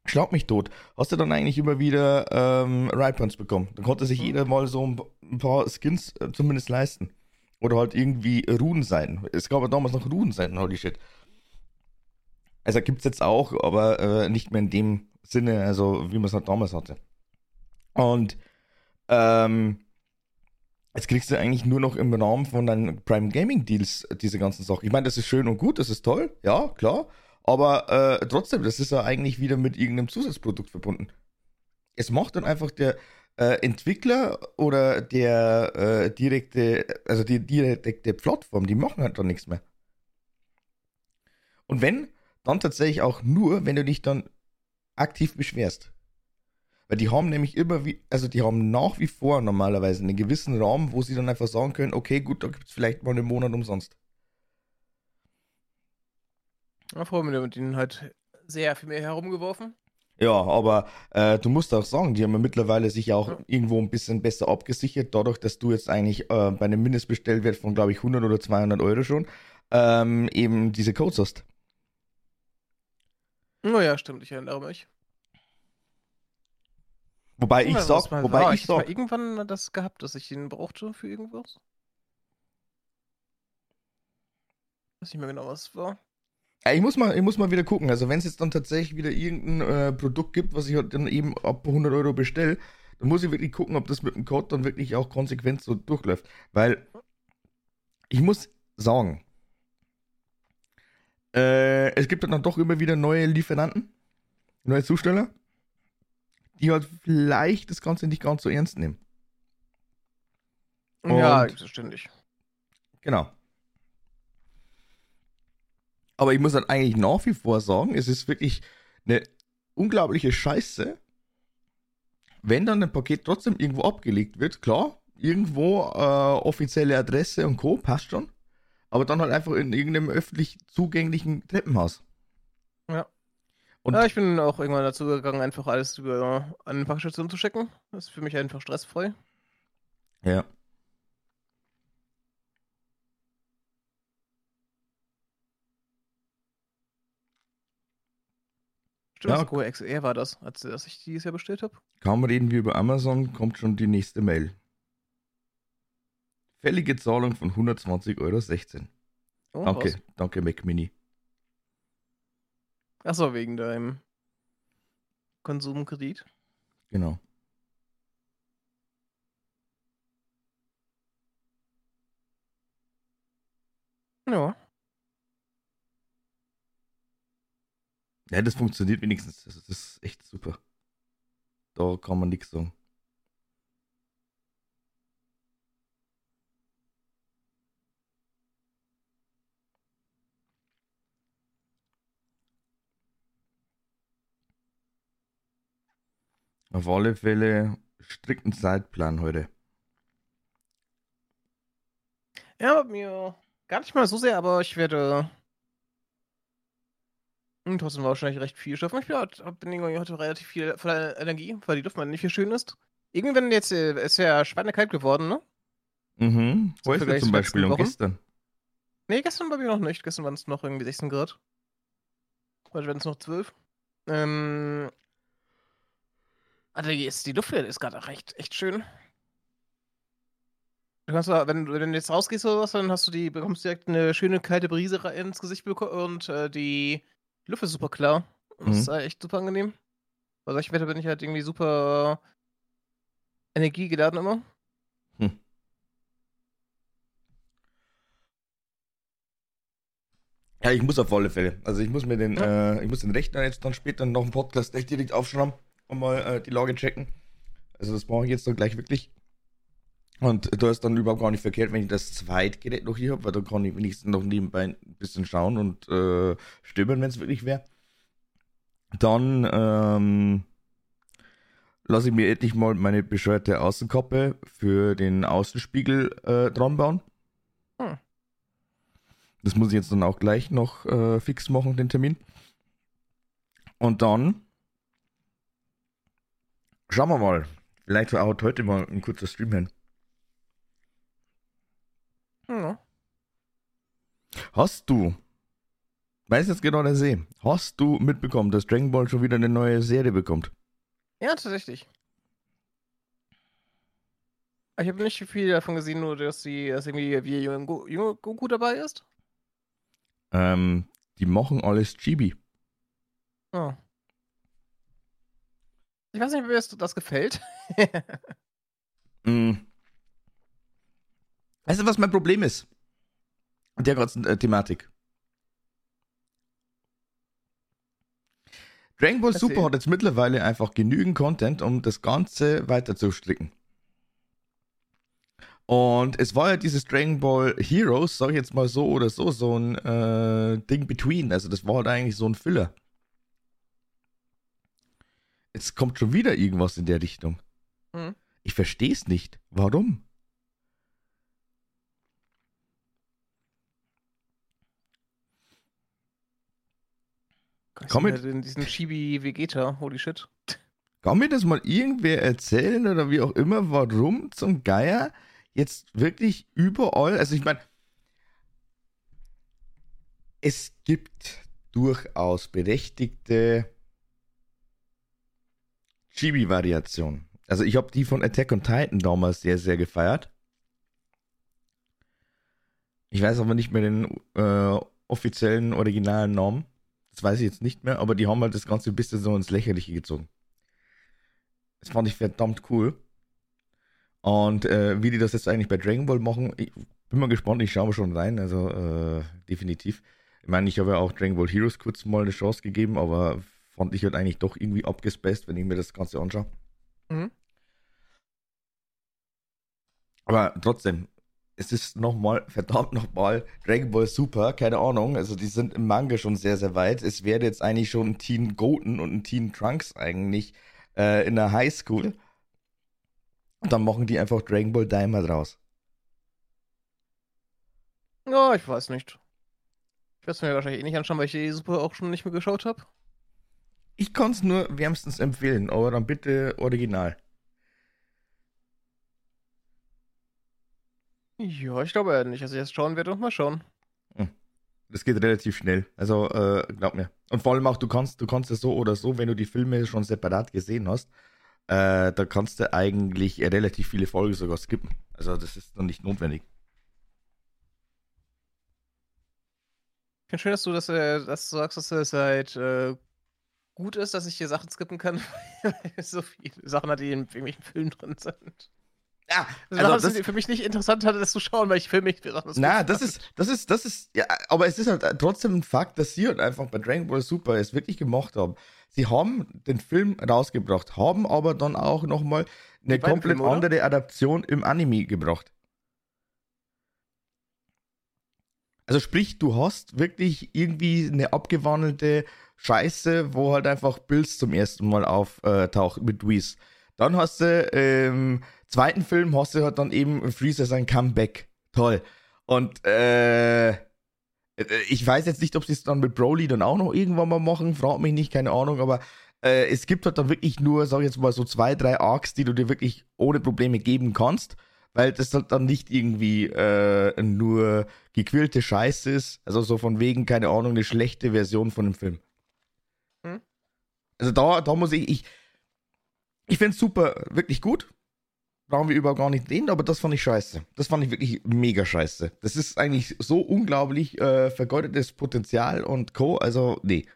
schlag mich tot. Hast du dann eigentlich immer wieder ähm, Riot Points bekommen. Dann konnte sich Mhm. jeder mal so ein, ein paar Skins äh, zumindest leisten. Oder halt irgendwie Runenseiten. Es gab ja damals noch Runenseiten, holy shit. Also gibt's jetzt auch, aber äh, nicht mehr in dem Sinne, also wie man es halt damals hatte. Und ähm, jetzt kriegst du eigentlich nur noch im Rahmen von deinen Prime Gaming Deals diese ganzen Sachen. Ich meine, das ist schön und gut, das ist toll, ja, klar. Aber äh, trotzdem, das ist ja eigentlich wieder mit irgendeinem Zusatzprodukt verbunden. Es macht dann einfach der äh, Entwickler oder der äh, direkte, also die direkte Plattform, die machen halt dann nichts mehr. Und wenn, dann tatsächlich auch nur, wenn du dich dann aktiv beschwerst. Weil die haben nämlich immer wie, also die haben nach wie vor normalerweise einen gewissen Rahmen, wo sie dann einfach sagen können, okay, gut, da gibt es vielleicht mal einen Monat umsonst. Ja, vorher mit denen halt sehr viel mehr herumgeworfen. Ja, aber äh, du musst auch sagen, die haben ja mittlerweile sich ja auch Ja. irgendwo ein bisschen besser abgesichert, dadurch, dass du jetzt eigentlich äh, bei einem Mindestbestellwert von, glaube ich, 100 oder 200 Euro schon ähm, eben diese Codes hast. Oh ja, stimmt, ich erinnere mich. Wobei ich was sag, mal wobei war. ich mal sag, irgendwann das gehabt, dass ich den brauchte für irgendwas. Weiß nicht mehr genau, was es war. Ja, ich muss mal, ich muss mal wieder gucken. Also wenn es jetzt dann tatsächlich wieder irgendein äh, Produkt gibt, was ich halt dann eben ab 100 Euro bestelle, dann muss ich wirklich gucken, ob das mit dem Code dann wirklich auch konsequent so durchläuft. Weil ich muss sagen, äh, es gibt dann doch immer wieder neue Lieferanten, neue Zusteller, die halt vielleicht das Ganze nicht ganz so ernst nehmen. Ja, Und- ja ständig. Genau. Aber ich muss dann eigentlich nach wie vor sagen, es ist wirklich eine unglaubliche Scheiße, wenn dann ein Paket trotzdem irgendwo abgelegt wird. Klar, irgendwo äh, offizielle Adresse und Co. passt schon. Aber dann halt einfach in irgendeinem öffentlich zugänglichen Treppenhaus. Ja. Und ja, ich bin auch irgendwann dazu gegangen, einfach alles über an den Packstation zu schicken. Das ist für mich einfach stressfrei. ja. Stimmt, Ja. das Go XR war das, als dass ich dieses Jahr bestellt habe. Kaum reden wir über Amazon, kommt schon die nächste Mail. Fällige Zahlung von 120,16 Euro. Oh, Danke, danke Mac Mini. Achso, wegen deinem Konsumkredit. Genau. Ja. Ja, das funktioniert wenigstens. Also das ist echt super. Da kann man nichts sagen. Auf alle Fälle strikten Zeitplan heute. Ja, mir gar nicht mal so sehr, aber ich werde Und trotzdem war wahrscheinlich recht viel schaffen. Ich bin, irgendwie heute relativ viel voller Energie, weil die Luft mal nicht viel schön ist. Irgendwie, wenn jetzt, äh, ist ja schweinekalt geworden, ne? Mhm. So Heute Vergleich zum zu Beispiel und gestern. Nee, gestern bei mir noch nicht. Gestern waren es noch irgendwie 16 Grad. Heute werden es noch 12. Ähm. Die, ist, die Luft hier ist gerade recht, echt schön. Du kannst wenn, wenn du jetzt rausgehst oder was, dann hast du die, bekommst direkt eine schöne kalte Brise ins Gesicht bekommen und äh, die Luft ist super klar. Das Mhm. ist echt super angenehm. Bei solchen Wetter bin ich halt irgendwie super energiegeladen immer. Ja, ich muss auf alle Fälle. Also ich muss mir den, äh, ich muss den Rechner jetzt dann später noch einen Podcast echt direkt aufschreiben und mal äh, die Lage checken. Also das brauche ich jetzt dann gleich wirklich. Und da ist dann überhaupt gar nicht verkehrt, wenn ich das Zweitgerät noch hier habe, weil dann kann ich wenigstens noch nebenbei ein bisschen schauen und äh, stimmen, wenn es wirklich wäre. Dann ähm, lasse ich mir endlich mal meine bescheuerte Außenkappe für den Außenspiegel äh, dran bauen. Hm. Das muss ich jetzt dann auch gleich noch äh, fix machen, den Termin. Und dann schauen wir mal. Vielleicht haut heute mal ein kurzer Stream hin. Ja. Hast du, weiß jetzt genau der See, hast du mitbekommen, dass Dragon Ball schon wieder eine neue Serie bekommt? Ja, tatsächlich. Ich habe nicht viel davon gesehen, nur dass sie dass irgendwie wie junge Go- junge Goku dabei ist. Ähm, die machen alles Chibi. Oh. Ich weiß nicht, wie mir das gefällt. Mm. Weißt du, was mein Problem ist? Mit der ganzen äh, Thematik. Dragon Ball. Super hat jetzt mittlerweile einfach genügend Content, um das Ganze weiter zu stricken. Und es war ja dieses Dragon Ball Heroes, sag ich jetzt mal so oder so, so ein äh, Ding between. Also das war halt eigentlich so ein Filler. Jetzt kommt schon wieder irgendwas in der Richtung. Mhm. Ich verstehe es nicht. Warum? Mit. In diesen Chibi Vegeta, holy shit. Kann mir das mal irgendwer erzählen oder wie auch immer, warum zum Geier jetzt wirklich überall, also ich meine, es gibt durchaus berechtigte Chibi-Variationen. Also ich habe die von Attack on Titan damals sehr, sehr gefeiert. Ich weiß aber nicht mehr den äh, offiziellen, originalen Namen. Das weiß ich jetzt nicht mehr, aber die haben halt das Ganze ein bisschen so ins Lächerliche gezogen. Das fand ich verdammt cool. Und äh, wie die das jetzt eigentlich bei Dragon Ball machen, ich bin mal gespannt, ich schaue mal schon rein, also äh, definitiv. Ich meine, ich habe ja auch Dragon Ball Heroes kurz mal eine Chance gegeben, aber fand ich halt eigentlich doch irgendwie abgespaced, wenn ich mir das Ganze anschaue. Mhm. Aber trotzdem, es ist nochmal, verdammt nochmal, Dragon Ball Super, keine Ahnung, also die sind im Manga schon sehr, sehr weit. Es wäre jetzt eigentlich schon ein Teen Goten und ein Teen Trunks eigentlich äh, in der Highschool. Und dann machen die einfach Dragon Ball Daima draus. Ja, ich weiß nicht. Ich werde es mir wahrscheinlich eh nicht anschauen, weil ich die Super auch schon nicht mehr geschaut habe. Ich kann es nur wärmstens empfehlen, aber dann bitte original. Ja, ich glaube eher nicht, ich jetzt schauen werde und mal schauen. Das geht relativ schnell. Also, äh, glaub mir. Und vor allem auch, du kannst, du kannst es so oder so, wenn du die Filme schon separat gesehen hast, äh, da kannst du eigentlich relativ viele Folgen sogar skippen. Also, das ist dann nicht notwendig. Ich finde schön, dass du, das, äh, dass du sagst, dass es halt äh, gut ist, dass ich hier Sachen skippen kann, weil so viele Sachen hat, die in irgendwelchen Filmen drin sind. Ja, Also, also das, für mich nicht interessant hatte, das zu schauen, weil ich Filme nicht besonders na, das ist, das ist, das ist, ja, aber es ist halt trotzdem ein Fakt, dass sie halt einfach bei Dragon Ball Super es wirklich gemacht haben. Sie haben den Film rausgebracht, haben aber dann auch nochmal eine komplett oder? andere Adaption im Anime gebracht. Also sprich, du hast wirklich irgendwie eine abgewandelte Scheiße, wo halt einfach Bills zum ersten Mal auftaucht mit Whis. Dann hast du im zweiten Film hast du halt dann eben Freezer sein Comeback. Toll. Und äh, Äh, ich weiß jetzt nicht, ob sie es dann mit Broly dann auch noch irgendwann mal machen, fragt mich nicht, keine Ahnung, aber äh, es gibt halt dann wirklich nur, sag ich jetzt mal, so zwei, drei Arcs, die du dir wirklich ohne Probleme geben kannst, weil das halt dann nicht irgendwie äh, nur gequillte Scheiße ist, also so von wegen, keine Ahnung, eine schlechte Version von dem Film. Hm? Also da, da muss ich, ich, ich finde es super, wirklich gut. Brauchen wir überhaupt gar nicht reden, aber das fand ich scheiße. Das fand ich wirklich mega scheiße. Das ist eigentlich so unglaublich äh, vergeudetes Potenzial und Co. Also, nee.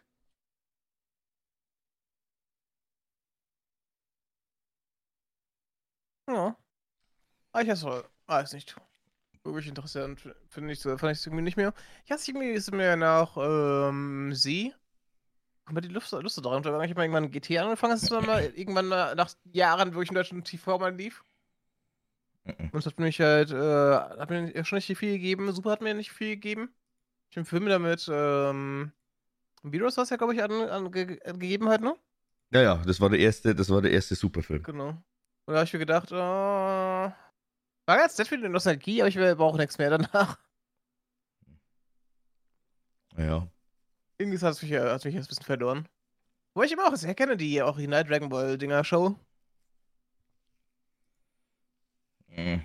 Ja. Ah, ich weiß weiß nicht. Wirklich interessant. Finde ich fand ich es irgendwie nicht mehr. Ich hatte irgendwie ist mir nach ähm, Sie. Kommt die Lust, Lust daran. Ich habe irgendwann GT angefangen, hast du mal irgendwann mal nach Jahren, wo ich in Deutschland TV mal lief. Mhm. Und es hat mich halt, äh, hat mir schon nicht viel gegeben. Super hat mir nicht viel gegeben. Ich habe Filme damit, ähm, Virus war es ja, glaube ich, angegeben an, an, hat, ne? Ja, ja, das war der erste, das war der erste Superfilm. Genau. Und da habe ich mir gedacht, oh, war ganz nett für die Nostalgie, aber ich brauche nichts mehr danach. Ja. Irgendwie hat es mich, hat mich jetzt ein bisschen verloren. Wo ich immer auch sehr kenne, die Original Dragon Ball Dinger Show. Mhm.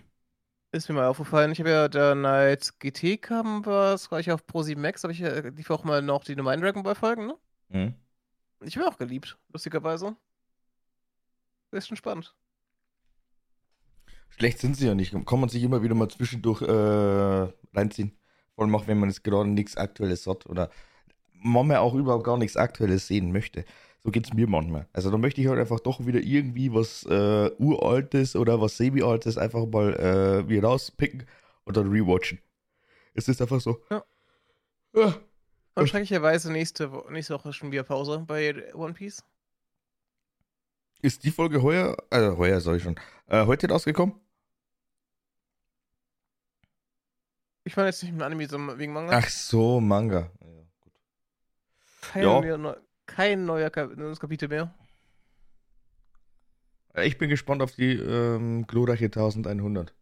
Ist mir mal aufgefallen. Ich habe ja dann als GT kam was, war ich auf Pro 7 Max, habe ich ja, lief auch mal noch die normalen Dragon Ball Folgen, ne? Mhm. Ich bin auch geliebt, lustigerweise. Das ist schon spannend. Schlecht sind sie ja nicht. Kann man sich immer wieder mal zwischendurch äh, reinziehen. Vor allem auch, wenn man jetzt gerade nichts Aktuelles hat oder manchmal auch überhaupt gar nichts Aktuelles sehen möchte. So geht es mir manchmal. Also da möchte ich halt einfach doch wieder irgendwie was äh, Uraltes oder was Semi-Altes einfach mal äh, wieder rauspicken und dann rewatchen. Es ist einfach so. Ja. ja. Und schrecklicherweise nächste, nächste Woche schon wieder Pause bei One Piece. Ist die Folge heuer, also heuer soll ich schon, äh, heute rausgekommen? Ich meine jetzt nicht mit Anime, sondern wegen Manga. Ach so, Manga. Ja. Kein ja kein neuer Kapitel mehr. Ich bin gespannt auf die ähm, glorreiche 1100.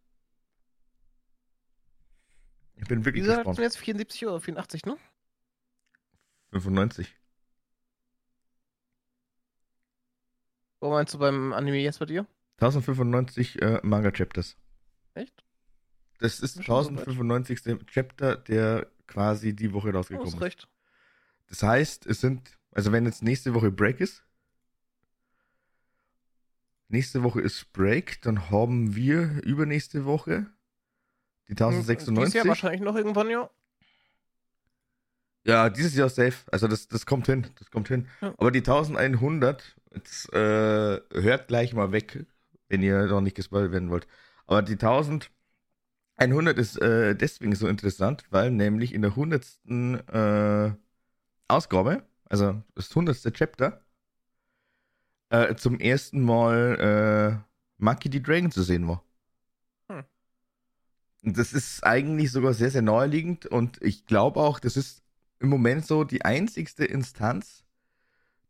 Ich bin wirklich Wieso gespannt. jetzt 74 oder 84, ne? 95. Wo meinst du beim Anime jetzt bei dir? 1095 äh, Manga-Chapters. Echt? Das ist der 1095. So Chapter, der quasi die Woche rausgekommen oh, ist. Recht. Das heißt, es sind also wenn jetzt nächste Woche Break ist, nächste Woche ist Break, dann haben wir übernächste Woche die 1096. Dieses Jahr wahrscheinlich noch irgendwann, ja. Ja, dieses Jahr safe. Also das, das kommt hin, das kommt hin. Ja. Aber die 1100, jetzt äh, hört gleich mal weg, wenn ihr noch nicht gespoilt werden wollt. Aber die 1100 ist äh, deswegen so interessant, weil nämlich in der 100. Äh, Ausgabe also das 100. Chapter, äh, zum ersten Mal äh, Monkey the Dragon zu sehen war. Hm. Das ist eigentlich sogar sehr, sehr naheliegend und ich glaube auch, das ist im Moment so die einzigste Instanz,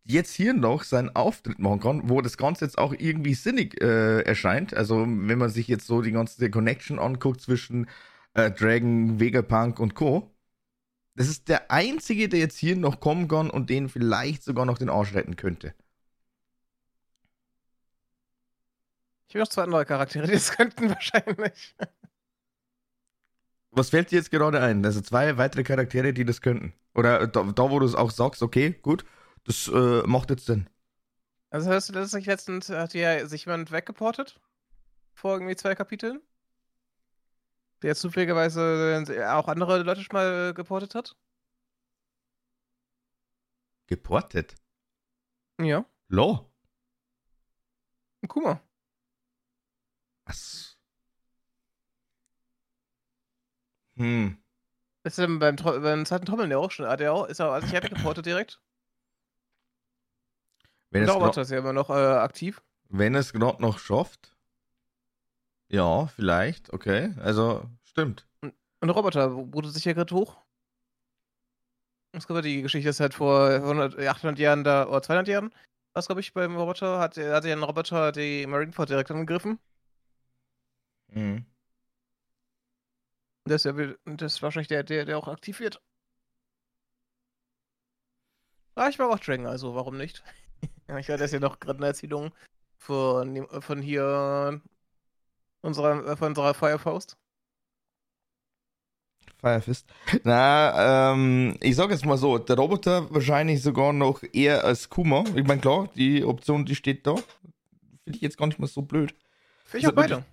die jetzt hier noch seinen Auftritt machen kann, wo das Ganze jetzt auch irgendwie sinnig äh, erscheint. Also wenn man sich jetzt so die ganze Connection anguckt zwischen äh, Dragon, Vegapunk und Co., das ist der einzige, der jetzt hier noch kommen kann und den vielleicht sogar noch den Arsch retten könnte. Ich habe noch zwei andere Charaktere, die es könnten wahrscheinlich. Was fällt dir jetzt gerade ein? Also zwei weitere Charaktere, die das könnten. Oder da, da wo du es auch sagst, okay, gut, das äh, macht jetzt Sinn. Also hörst du, letztens hat hier sich jemand weggeportet? Vor irgendwie zwei Kapiteln? Der zufälligerweise auch andere Leute schon mal geportet hat? Geportet? Ja. Lo. Guck mal. Was? Hm. Ist denn beim, beim zweiten Trommeln ja auch schon? Hat er auch, ist er also ich habe geportet direkt? Wenn Dauert das ja immer noch äh, aktiv. Wenn es gerade noch schafft. Ja, vielleicht, okay. Also, stimmt. Und Roboter brutet sich ja gerade hoch. Das glaube die Geschichte ist halt vor 100, 800 Jahren da, oder 200 Jahren, was glaube ich beim Roboter, hat, hat ja ein Roboter die Marineford direkt angegriffen. Mhm. Das ist, ja, das ist wahrscheinlich der, der, der auch aktiv wird. Ah, ich mag auch Dragon, also warum nicht? ich hatte das ja noch gerade eine Erzählung von, von hier unserer, von unserer Firefaust. Firefist. Na, ähm, ich sag jetzt mal so, der Roboter wahrscheinlich sogar noch eher als Kuma. Ich meine, klar, die Option, die steht da. Finde ich jetzt gar nicht mal so blöd. Finde ich auch beide.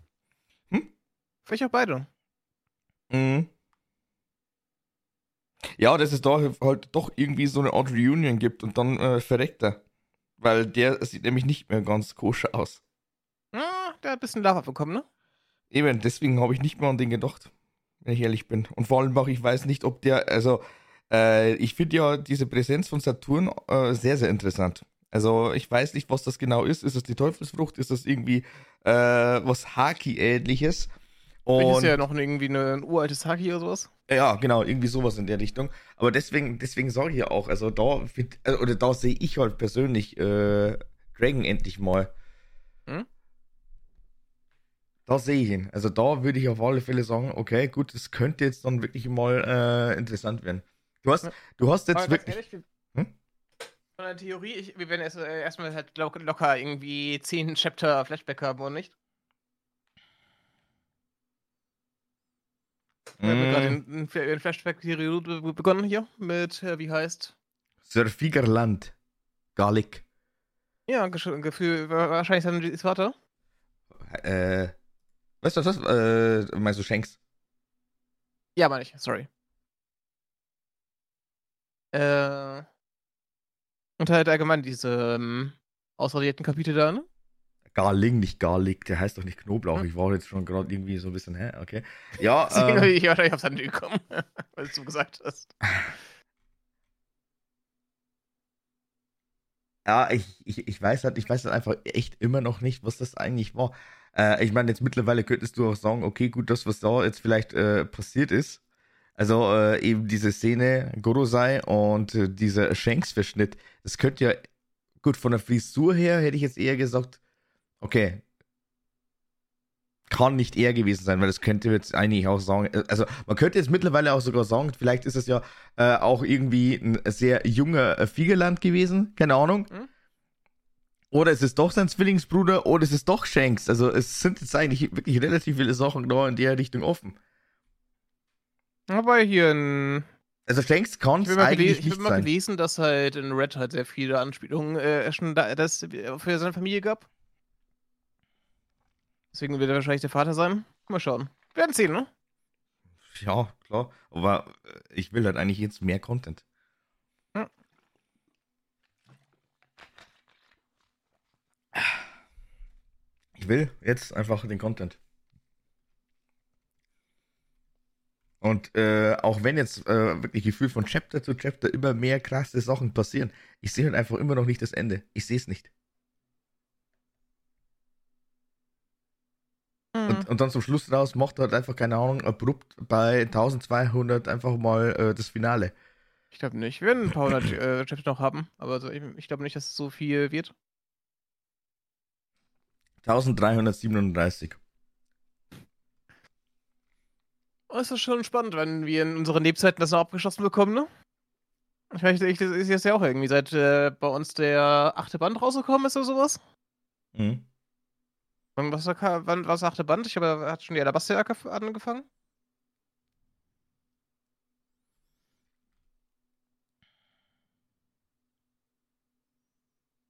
Hm? Finde ich auch beide. Mhm. Ja, dass es da halt doch irgendwie so eine Art Reunion gibt und dann äh, verreckt er. Weil der sieht nämlich nicht mehr ganz koscher aus. Ja, der hat ein bisschen Lava bekommen, ne? Eben, deswegen habe ich nicht mehr an den gedacht, wenn ich ehrlich bin. Und vor allem auch, ich weiß nicht, ob der, also, äh, ich finde ja diese Präsenz von Saturn äh, sehr, sehr interessant. Also, ich weiß nicht, was das genau ist. Ist das die Teufelsfrucht? Ist das irgendwie äh, was Haki-ähnliches? Und ist ja noch irgendwie eine, ein uraltes Haki oder sowas. Ja, genau, irgendwie sowas in der Richtung. Aber deswegen, deswegen sage ich ja auch, also da find, äh, oder da sehe ich halt persönlich äh, Dragon endlich mal. Da sehe ich ihn. Also da würde ich auf alle Fälle sagen, okay, gut, das könnte jetzt dann wirklich mal äh, interessant werden. Du hast, du hast jetzt wirklich. Ehrlich, hm? Von der Theorie, ich, wir werden erst, äh, erstmal halt locker irgendwie 10 Chapter Flashback haben, oder nicht? Wir haben mm. gerade den, Flashback-Serie begonnen hier mit, äh, wie heißt? Sir Figerland. Garlic. Ja, Gefühl, wahrscheinlich sein Vater. Äh, weißt du was? Äh, meinst du Shanks? Ja, meine ich, sorry. Äh, und halt allgemein diese ähm, ausradierten Kapitel da, ne? Garling, nicht Garlic, der heißt doch nicht Knoblauch. Hm. Ich war jetzt schon gerade irgendwie so ein bisschen, hä? Okay. Ja. äh, ich, ich hab's an dir gekommen, weil du gesagt hast. Ja, ich, ich, ich weiß halt, ich weiß halt einfach echt immer noch nicht, was das eigentlich war. Äh, ich meine, jetzt mittlerweile könntest du auch sagen, okay, gut, das, was da jetzt vielleicht äh, passiert ist, also äh, eben diese Szene Gorosei und äh, dieser Shanks-Verschnitt, das könnte ja, gut, von der Frisur her hätte ich jetzt eher gesagt, Okay. Kann nicht er gewesen sein, weil das könnte jetzt eigentlich auch sagen, also man könnte jetzt mittlerweile auch sogar sagen, vielleicht ist es ja äh, auch irgendwie ein sehr junger äh, Fiegerland gewesen, keine Ahnung. Mhm. Oder es ist doch sein Zwillingsbruder, oder es ist doch Shanks. Also es sind jetzt eigentlich wirklich relativ viele Sachen da in der Richtung offen. Aber hier ein. Also Shanks kann es eigentlich nicht Ich habe mal gelesen, dass halt in Red halt sehr viele Anspielungen äh, schon da, das für seine Familie gab. Deswegen wird er wahrscheinlich der Vater sein. Mal schauen. Wir werden sehen, ne? Ja, klar. Aber äh, ich will halt eigentlich jetzt mehr Content. Ich will jetzt einfach den Content. Und äh, auch wenn jetzt äh, wirklich Gefühl von Chapter zu Chapter immer mehr krasse Sachen passieren, ich sehe halt einfach immer noch nicht das Ende. Ich sehe es nicht. Und, und, dann zum Schluss raus macht er halt einfach, keine Ahnung, abrupt bei 1200 einfach mal äh, das Finale. Ich glaube nicht. Wir werden ein paar hundert äh, Chapter noch haben, aber also ich, ich glaube nicht, dass es so viel wird. 1337. Oh, ist das schon spannend, wenn wir in unseren Lebzeiten das noch abgeschlossen bekommen, ne? Ich meine, ich, das ist jetzt ja auch irgendwie seit äh, bei uns der achte Band rausgekommen ist oder sowas. Mhm. Wann, was, wann, was sagte Band? Ich habe, hat schon die Alabaster angefangen?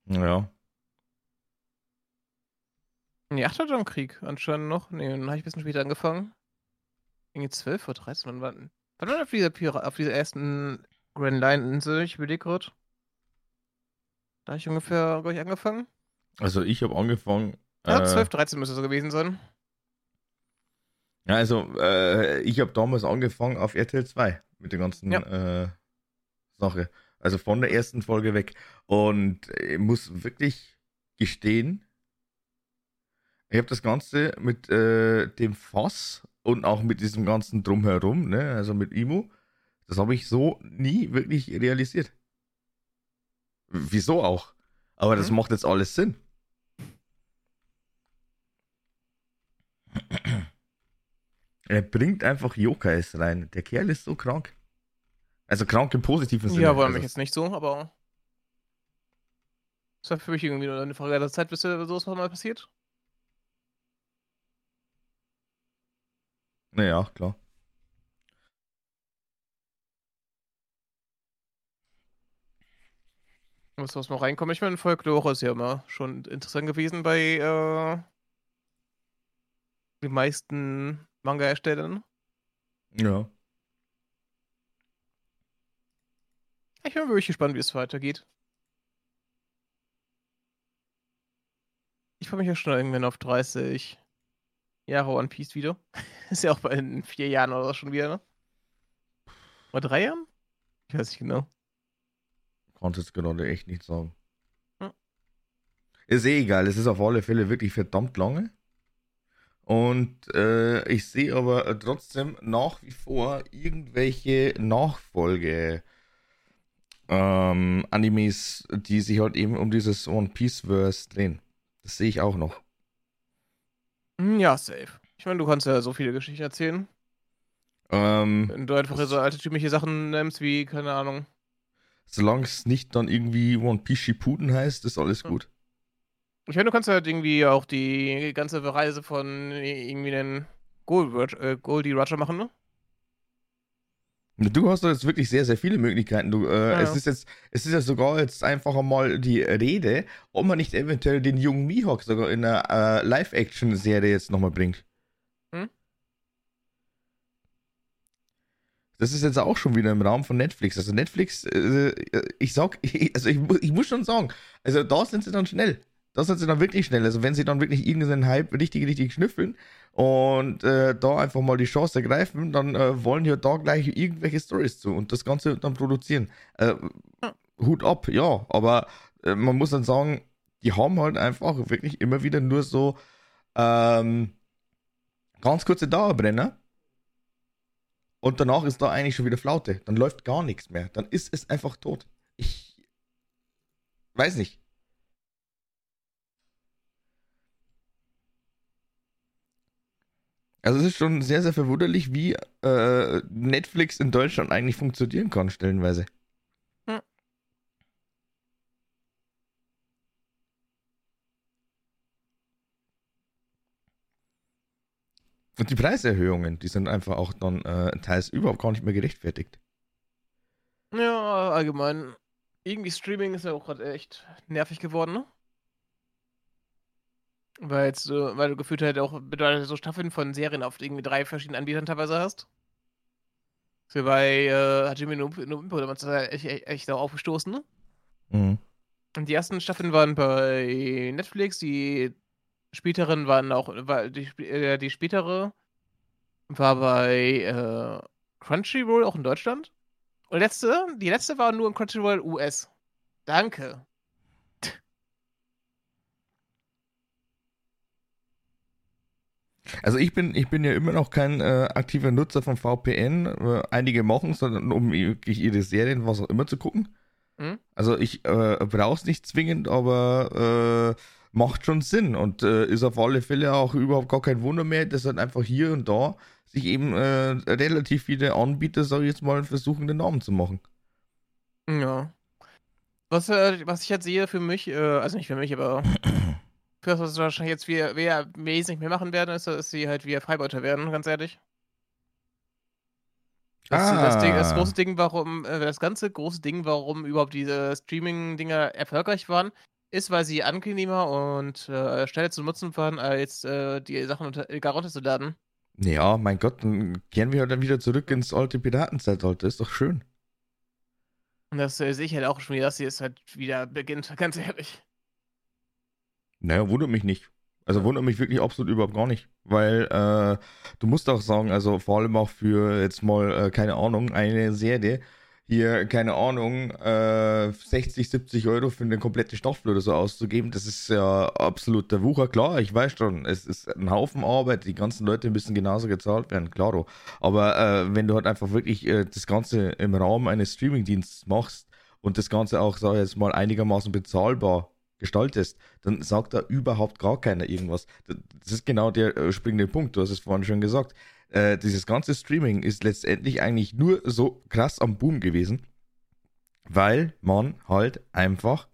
Ja. Nee, 8 hat im Krieg anscheinend noch. Nee, dann habe ich ein bisschen später angefangen. Irgendwie 12 oder 13. Wann war, wann war auf dieser, Pira auf dieser ersten Grand Line Insel? Ich überlege gerade. Da habe ich ungefähr, glaube ich, angefangen. Also ich habe angefangen ja, 12, äh, 13 müsste so gewesen sein. Ja, also äh, ich habe damals angefangen auf RTL 2 mit der ganzen ja. äh, Sache. Also von der ersten Folge weg. Und ich muss wirklich gestehen, ich habe das Ganze mit äh, dem Fass und auch mit diesem ganzen Drumherum, ne, also mit Imo, das habe ich so nie wirklich realisiert. Wieso auch? Aber mhm. das macht jetzt alles Sinn. Er bringt einfach Yokais rein. Der Kerl ist so krank. Also krank im positiven Sinne. Ja, wollen also, mich jetzt nicht so, aber. Ist ja für mich irgendwie nur eine Frage der Zeit, bis sowas mal passiert. Naja, klar. Muss was noch reinkommen. Ich meine, Folklore ist ja immer schon interessant gewesen bei äh, den meisten Manga-Erstellern. Ja. Ich bin wirklich gespannt, wie es weitergeht. Ich freue mich ja schon irgendwann auf 30 Jahre One Piece wieder. ist ja auch bei in vier Jahren oder so schon wieder, ne? Oder drei Jahren? Ich weiß nicht genau. Konnte es gerade echt nicht sagen. Hm. Ist eh egal, es ist auf alle Fälle wirklich verdammt lange. Und äh, ich sehe aber trotzdem nach wie vor irgendwelche Nachfolge ähm, Animes, die sich halt eben um dieses One Piece Verse drehen. Das sehe ich auch noch. Hm, ja, safe. Ich meine, du kannst ja so viele Geschichten erzählen. Ähm, Wenn du einfach so altertümliche Sachen nimmst, wie, keine Ahnung. Solange es nicht dann irgendwie One Piece Shippuden heißt, ist alles gut. Ich meine, du kannst halt irgendwie auch die ganze Reise von irgendwie einen Gold, äh, Goldie Roger machen, ne? Du hast jetzt wirklich sehr, sehr viele Möglichkeiten. Du, äh, ja. es, ist jetzt, es ist ja sogar jetzt einfach einmal die Rede, ob man nicht eventuell den jungen Mihawk sogar in einer äh, Live-Action-Serie jetzt nochmal bringt. Das ist jetzt auch schon wieder im Raum von Netflix. Also Netflix, äh, ich sag, also ich, ich muss schon sagen, also da sind sie dann schnell. Da sind sie dann wirklich schnell. Also wenn sie dann wirklich irgendeinen Hype richtig, richtig schnüffeln, und äh, da einfach mal die Chance ergreifen, dann äh, wollen ja da gleich irgendwelche Stories zu und das Ganze dann produzieren. Äh, Hut ab, ja, aber äh, man muss dann sagen, die haben halt einfach wirklich immer wieder nur so ähm, ganz kurze Dauerbrenner. Und danach ist da eigentlich schon wieder Flaute. Dann läuft gar nichts mehr. Dann ist es einfach tot. Ich weiß nicht. Also es ist schon sehr, sehr verwunderlich, wie äh, Netflix in Deutschland eigentlich funktionieren kann, stellenweise. Und die Preiserhöhungen, die sind einfach auch dann äh, teils überhaupt gar nicht mehr gerechtfertigt. Ja, allgemein. Irgendwie Streaming ist ja auch gerade echt nervig geworden, ne? Weil, du, weil du gefühlt halt auch bedeutet so Staffeln von Serien auf irgendwie drei verschiedenen Anbietern teilweise hast. So bei äh, Hajime no Ippo, da ist halt echt, echt, echt aufgestoßen, ne? Mhm. Und die ersten Staffeln waren bei Netflix, die späteren waren auch, war die, äh, die spätere war bei äh, Crunchyroll auch in Deutschland. Und letzte, die letzte war nur in Crunchyroll US. Danke. Also ich bin, ich bin ja immer noch kein äh, aktiver Nutzer von VPN. Äh, einige machen es, um wirklich ihre Serien, was auch immer zu gucken. Mhm. Also ich äh, brauche es nicht zwingend, aber äh, macht schon Sinn und äh, ist auf alle Fälle auch überhaupt gar kein Wunder mehr, dass dann einfach hier und da sich eben äh, relativ viele Anbieter, sag ich jetzt mal, versuchen, den Namen zu machen. Ja. Was, was ich jetzt sehe für mich, also nicht für mich, aber für das, was wahrscheinlich jetzt wir, wir wesentlich mehr machen werden, ist, dass sie halt wieder Freibeuter werden, ganz ehrlich. Das, ah. das, Ding, das große Ding, warum, äh, das ganze große Ding, warum überhaupt diese Streaming-Dinger erfolgreich waren, ist, weil sie angenehmer und äh, schneller zu nutzen waren, als äh, die Sachen unter, gar runterzuladen. Ja, mein Gott, dann kehren wir dann wieder zurück ins alte Piratenzeitalter. Ist doch schön. Und das äh, sehe ich halt auch schon wieder, dass sie es halt wieder beginnt, ganz ehrlich. Naja, wundert mich nicht. Also wundert mich wirklich absolut überhaupt gar nicht. Weil äh, du musst auch sagen, also vor allem auch für jetzt mal, äh, keine Ahnung, eine Serie, hier, keine Ahnung, äh, 60, 70 Euro für eine komplette Staffel oder so auszugeben, das ist ja absolut der Wucher. Klar, ich weiß schon, es ist ein Haufen Arbeit, die ganzen Leute müssen genauso gezahlt werden, klaro. Aber äh, wenn du halt einfach wirklich äh, das Ganze im Rahmen eines Streamingdienstes machst und das Ganze auch, sag ich jetzt mal, einigermaßen bezahlbar gestaltest, dann sagt da überhaupt gar keiner irgendwas. Das ist genau der äh, springende Punkt. Du hast es vorhin schon gesagt. Äh, dieses ganze Streaming ist letztendlich eigentlich nur so krass am Boom gewesen, weil man halt einfach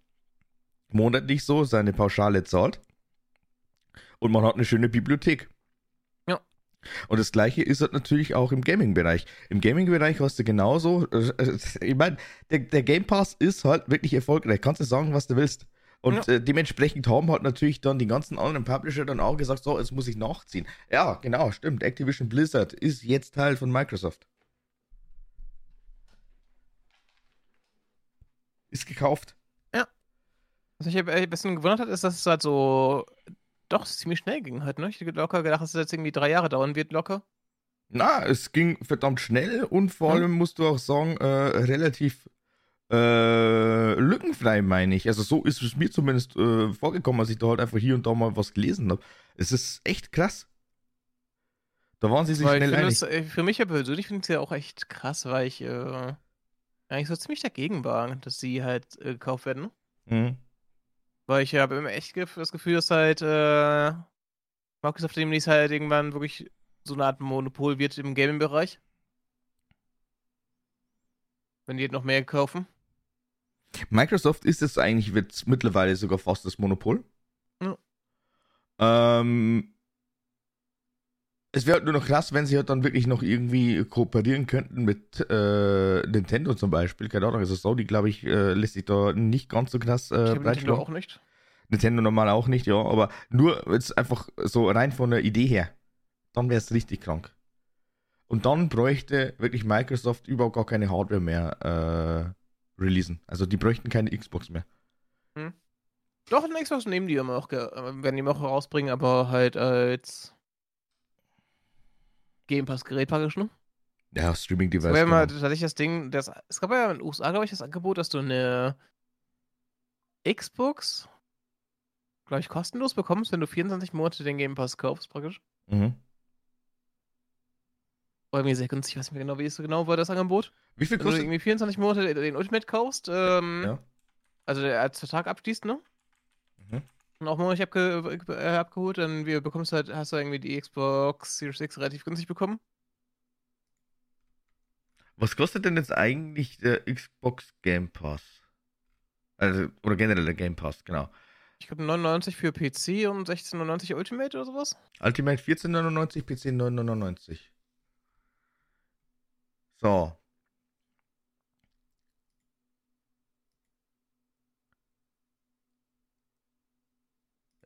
monatlich so seine Pauschale zahlt und man hat eine schöne Bibliothek. Ja. Und das gleiche ist halt natürlich auch im Gaming-Bereich. Im Gaming-Bereich hast du genauso, ich meine, der, der Game Pass ist halt wirklich erfolgreich. Kannst du sagen, was du willst. Und Ja. äh, dementsprechend haben halt natürlich dann die ganzen anderen Publisher dann auch gesagt, so, jetzt muss ich nachziehen. Ja, genau, stimmt. Activision Blizzard ist jetzt Teil von Microsoft. Ist gekauft. Was mich ein bisschen gewundert hat, ist, dass es halt so doch ziemlich schnell ging halt, ne? Ich hätte locker gedacht, dass es jetzt irgendwie drei Jahre dauern wird, locker. Na, es ging verdammt schnell und vor allem musst du auch sagen, äh, relativ äh, lückenfrei, meine ich. Also so ist es mir zumindest äh, vorgekommen, als ich da halt einfach hier und da mal was gelesen habe. Es ist echt krass. Da waren sie sich Weil schnell einig. es, äh, für mich ja persönlich finde ich es ja auch echt krass, weil ich äh, eigentlich so ziemlich dagegen war, dass sie halt äh, gekauft werden. Mhm. Weil ich habe immer echt das Gefühl, dass halt äh, Microsoft demnächst halt irgendwann wirklich so eine Art Monopol wird im Gaming-Bereich. Wenn die halt noch mehr kaufen. Microsoft ist jetzt eigentlich jetzt mittlerweile sogar fast das Monopol. Ja. Ähm, es wäre halt nur noch krass, wenn sie halt dann wirklich noch irgendwie kooperieren könnten mit äh, Nintendo zum Beispiel. Keine Ahnung, also Sony, glaube ich, äh, lässt sich da nicht ganz so krass äh, Nintendo auch nicht. Nintendo normal auch nicht, ja, aber nur jetzt einfach so rein von der Idee her, dann wäre es richtig krank. Und dann bräuchte wirklich Microsoft überhaupt gar keine Hardware mehr äh, releasen. Also die bräuchten keine Xbox mehr. Doch, eine Xbox nehmen die immer auch, äh, werden die immer auch rausbringen, aber halt als Game Pass-Gerät praktisch, ne? Ja, Streaming-Device. Ja mal genau. tatsächlich das Ding, das, es gab ja in den USA, glaube ich, das Angebot, dass du eine Xbox, glaube ich, kostenlos bekommst, wenn du 24 Monate den Game Pass kaufst, praktisch. Mhm. Irgendwie sehr günstig, ich weiß nicht mehr genau, wie es so genau war, das Angebot. Wie viel Wenn du kostet? irgendwie 24 Monate den- den Ultimate kaufst, ähm, Ja. also der als Vertrag abschließt, ne? Mhm. Und auch monatlich abge äh, abgeholt, dann wir bekommst du halt, hast du irgendwie die Xbox Series X relativ günstig bekommen. Was kostet denn jetzt eigentlich der Xbox Game Pass? Also, oder generell der Game Pass, genau. Ich glaube 99 für PC und 16,99 Ultimate oder sowas. Ultimate 14,99, PC 9,99. So.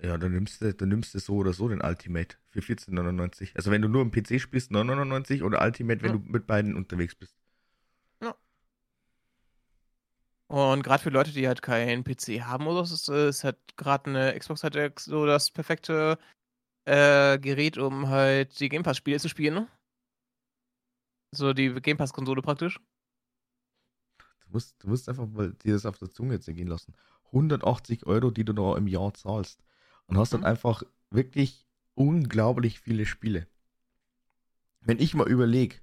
Ja, dann nimmst du, dann nimmst du so oder so den Ultimate für 14,99. Also wenn du nur im PC spielst, 9,99 oder Ultimate, wenn Ja. du mit beiden unterwegs bist. Und gerade für Leute, die halt keinen PC haben oder so, ist, äh, ist halt gerade eine Xbox halt so das perfekte äh, Gerät, um halt die Game Pass-Spiele zu spielen, ne? So die Game Pass-Konsole praktisch. Du musst, du musst einfach mal dir das auf der Zunge zergehen lassen. 180 Euro, die du da im Jahr zahlst. Und hast dann Mhm. einfach wirklich unglaublich viele Spiele. Wenn ich mal überlege,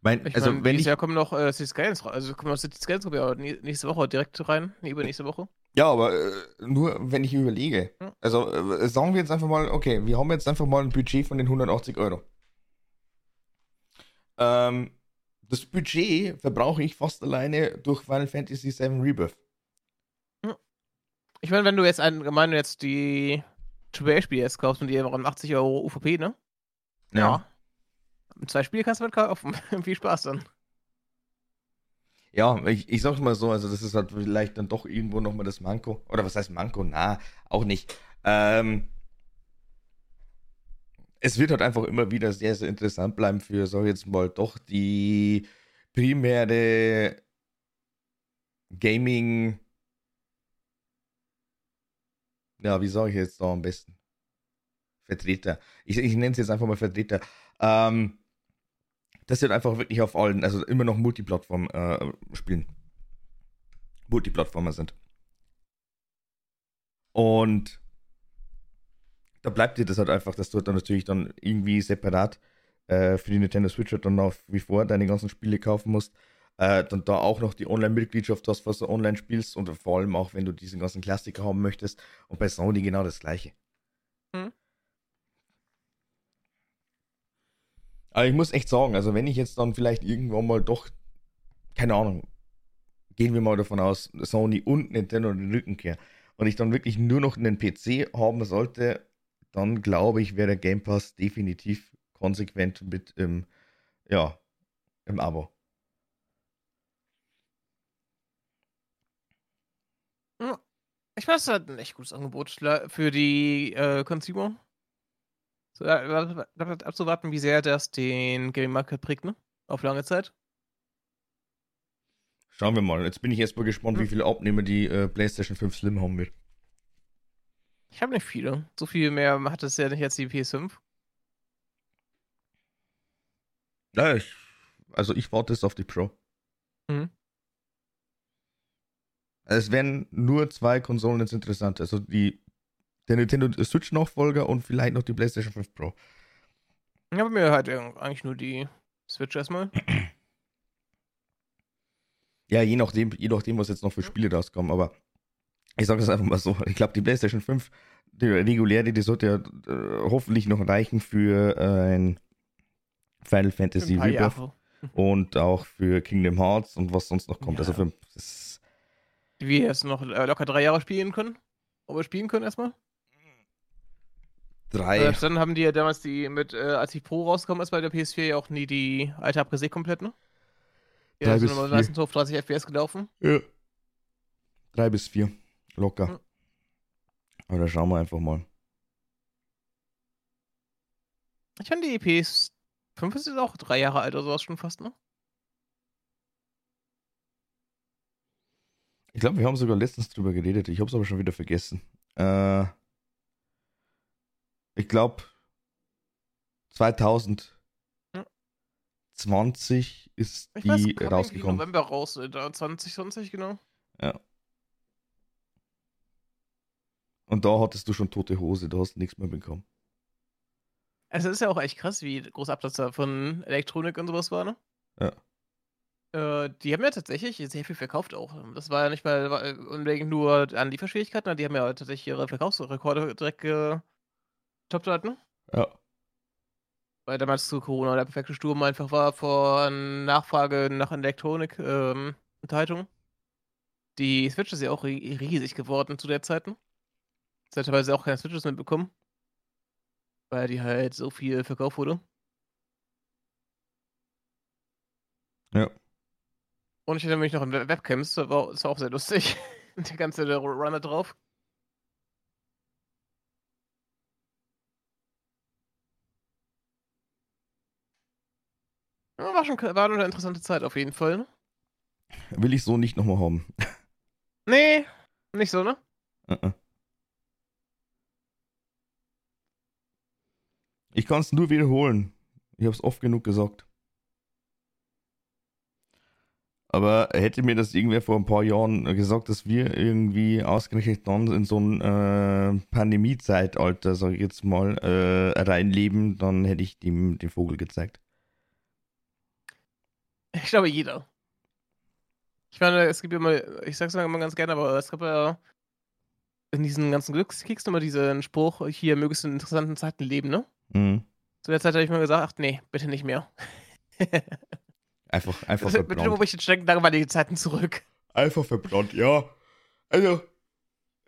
mein, Ich also mein, wenn ich, Jahr kommen noch äh, City Skylines raus. Also kommen noch City Skylines ja nä- nächste Woche direkt rein. Übernächste Woche. ja, aber äh, nur wenn ich überlege, Ja. also äh, sagen wir jetzt einfach mal, okay, wir haben jetzt einfach mal ein Budget von den 180 Euro. Ähm, das Budget verbrauche ich fast alleine durch Final Fantasy VII Rebirth. Ich meine, wenn du jetzt allgemein jetzt die AAA-Spiele jetzt kaufst und die an 80 Euro UVP, ne? Zwei Spiele kannst du mit kaufen. Viel Spaß dann. Ja, ich, ich sag's mal so, also das ist halt vielleicht dann doch irgendwo nochmal das Manko. Oder was heißt Manko? Na, auch nicht. Ähm, es wird halt einfach immer wieder sehr, sehr interessant bleiben für, sag ich jetzt mal, doch die primäre Gaming. Ja, wie sage ich jetzt da am besten? Vertreter. Ich, ich nenne es jetzt einfach mal Vertreter. Ähm, das wird einfach wirklich auf allen, also immer noch Multiplattform äh, spielen. Multiplattformer sind. Und da bleibt dir das halt einfach, dass du dann natürlich dann irgendwie separat äh, für die Nintendo Switch halt dann nach wie vor deine ganzen Spiele kaufen musst. Äh, dann da auch noch die Online-Mitgliedschaft hast, was du online spielst und vor allem auch, wenn du diesen ganzen Klassiker haben möchtest. Und bei Sony genau das gleiche. Hm. Aber ich muss echt sagen, also wenn ich jetzt dann vielleicht irgendwann mal doch, keine Ahnung, gehen wir mal davon aus, Sony und Nintendo den Rücken kehren und ich dann wirklich nur noch einen PC haben sollte, dann glaube ich, wäre der Game Pass definitiv konsequent mit im, ja, im Abo. Ich weiß, das hat ein echt gutes Angebot für die äh, Consumer. So, abzuwarten, wie sehr das den Gaming Market prägt, ne? Auf lange Zeit. Schauen wir mal. Jetzt bin ich erstmal gespannt, hm. wie viele Abnehmer die äh, PlayStation 5 Slim haben wird. Ich habe nicht viele. So viel mehr hat es ja nicht als die PS5. Ja, ich, also ich warte jetzt auf die Pro. Mhm. Es werden nur zwei Konsolen jetzt interessant. Also die, der Nintendo Switch Nachfolger und vielleicht noch die PlayStation 5 Pro. Ich habe mir halt eigentlich nur die Switch erstmal. Ja, je nachdem, je nachdem, was jetzt noch für Spiele rauskommen, aber ich sage das einfach mal so. Ich glaube, die PlayStation 5, die reguläre, die sollte ja äh, hoffentlich noch reichen für äh, ein Final Fantasy Rebirth und auch für Kingdom Hearts und was sonst noch kommt. Ja. Also für das wir jetzt noch äh, locker drei Jahre spielen können. Aber spielen können erstmal. Drei. Äh, dann haben die ja damals die mit, äh, als die Pro rausgekommen ist bei der PS4 ja auch nie die alte Abgesehen komplett, ne? Ja, drei bis vier. meistens auf 30 FPS gelaufen. Ja. Drei bis vier. Locker. Hm. Aber da schauen wir einfach mal. Ich fand die PS5 ist jetzt auch drei Jahre alt oder sowas schon fast, ne? Ich glaube, wir haben sogar letztens drüber geredet. Ich habe es aber schon wieder vergessen. Äh, ich glaube, 2020 ist ich die weiß, rausgekommen. November raus, 2020 äh, genau. Ja. Und da hattest du schon tote Hose, da hast du nichts mehr bekommen. Also, es ist ja auch echt krass, wie groß Absatz da von Elektronik und sowas war, ne? Ja. Äh, die haben ja tatsächlich sehr viel verkauft auch. Das war ja nicht mal äh, unbedingt nur an Lieferschwierigkeiten, die haben ja tatsächlich ihre Verkaufsrekorde direkt getoppt ne? Ja. Weil damals zu Corona der perfekte Sturm einfach war vor Nachfrage nach Elektronik, ähm, Unterhaltung. Die Switch ist ja auch riesig geworden zu der Zeit, ne? Zeitweise auch keine Switches mitbekommen. Weil die halt so viel verkauft wurde. Ja. Und ich erinnere mich noch an Webcams, das war, das war auch sehr lustig. Der ganze Runner drauf. Ja, war schon war eine interessante Zeit auf jeden Fall. Will ich so nicht nochmal haben. Nee, nicht so, ne? Uh -uh. Ich kann es nur wiederholen. Ich habe es oft genug gesagt. Aber hätte mir das irgendwer vor ein paar Jahren gesagt, dass wir irgendwie ausgerechnet dann in so ein äh, Pandemie-Zeitalter, sag ich jetzt mal, äh, reinleben, dann hätte ich dem den Vogel gezeigt. Ich glaube, jeder. Ich meine, es gibt ja immer, ich sag's immer ganz gerne, aber es gab ja in diesen ganzen Glückskicks immer diesen Spruch, hier du in interessanten Zeiten leben, ne? Mhm. Zu der Zeit habe ich mir gesagt, ach nee, bitte nicht mehr. Einfach, einfach rufe ich den Schrecken langweilige Zeiten zurück. Einfach verbrannt, ja. Also,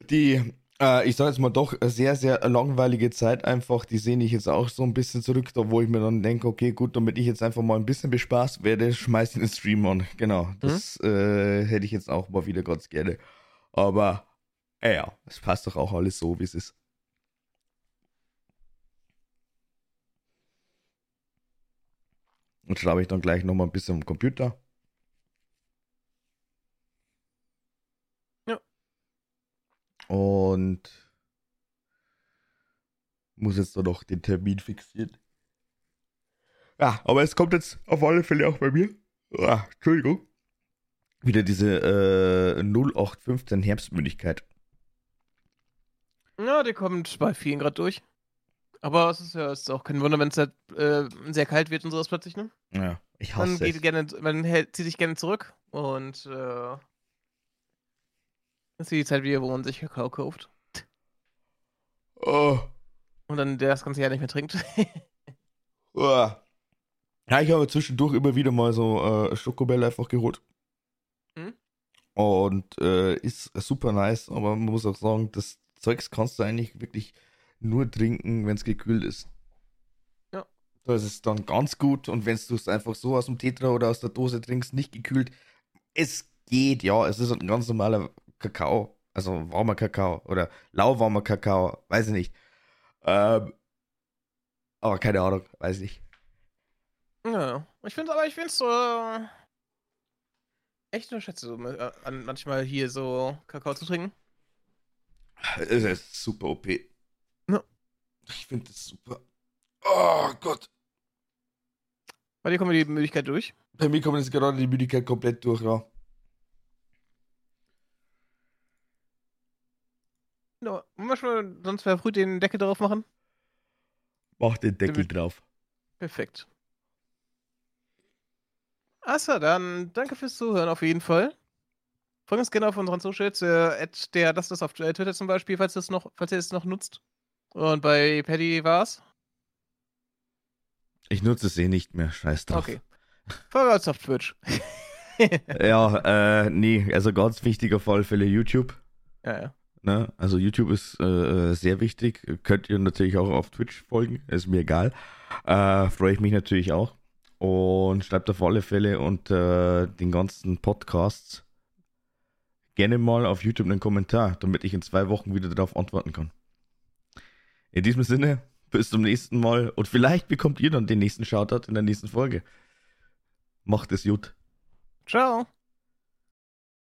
die, äh, ich sage jetzt mal doch, sehr, sehr langweilige Zeit einfach, die sehe ich jetzt auch so ein bisschen zurück, da wo ich mir dann denke, okay, gut, damit ich jetzt einfach mal ein bisschen bespaßt werde, schmeiß ich den Stream an. Genau, mhm. das hm? äh, hätte ich jetzt auch mal wieder ganz gerne. Aber, äh, ja, es passt doch auch alles so, wie es ist. Und schreibe ich dann gleich nochmal ein bisschen am Computer. Ja. Und muss jetzt nur noch den Termin fixieren. Ja, aber es kommt jetzt auf alle Fälle auch bei mir. Ah, Entschuldigung. Wieder diese äh, 0815 Herbstmündigkeit. Ja, die kommt bei vielen gerade durch. Aber es ist ja ist auch kein Wunder, wenn es halt äh, sehr kalt wird und sowas plötzlich, ne? Ja, ich hasse man geht es. Gerne, man hält, zieht sich gerne zurück und äh, das ist die Zeit wieder, wo man sich Kakao kauft. Oh. Und dann der das ganze Jahr nicht mehr trinkt. oh. Ja, ich habe zwischendurch immer wieder mal so äh, Schokobälle einfach geholt. Hm? und äh, ist super nice, aber man muss auch sagen, das Zeugs kannst du eigentlich wirklich nur trinken, wenn es gekühlt ist. Ja. Das ist dann ganz gut und wenn du es einfach so aus dem Tetra oder aus der Dose trinkst, nicht gekühlt, es geht, ja, es ist ein ganz normaler Kakao, also warmer Kakao oder lauwarmer Kakao, weiß ich nicht. Ähm, aber keine Ahnung, weiß ich nicht. Ja, ich finde aber, ich finde es so äh, echt unterschätze, so, äh, manchmal hier so Kakao zu trinken. Es ist super OP. Ich finde das super. Oh Gott. Bei dir kommt die Müdigkeit durch? Bei mir kommt jetzt gerade die Müdigkeit komplett durch, ja. No, wollen wir schon sonst verfrüht den Deckel drauf machen? Mach den Deckel drauf. Perfekt. Achso, dann danke fürs Zuhören auf jeden Fall. Folgt uns gerne auf unseren Socials, äh, der das ist auf Twitter zum Beispiel, falls, das noch, falls ihr es noch nutzt. Und bei Paddy war's? Ich nutze es eh nicht mehr, scheiß drauf. Okay. Uns auf Twitch. ja, äh, nee, also ganz wichtiger Fall für YouTube. Ja, ja. Ne? Also YouTube ist äh, sehr wichtig. Könnt ihr natürlich auch auf Twitch folgen, ist mir egal. Äh, Freue ich mich natürlich auch. Und schreibt auf alle Fälle unter den ganzen Podcasts gerne mal auf YouTube einen Kommentar, damit ich in zwei Wochen wieder darauf antworten kann. In diesem Sinne, bis zum nächsten Mal und vielleicht bekommt ihr dann den nächsten Shoutout in der nächsten Folge. Macht es gut. Ciao.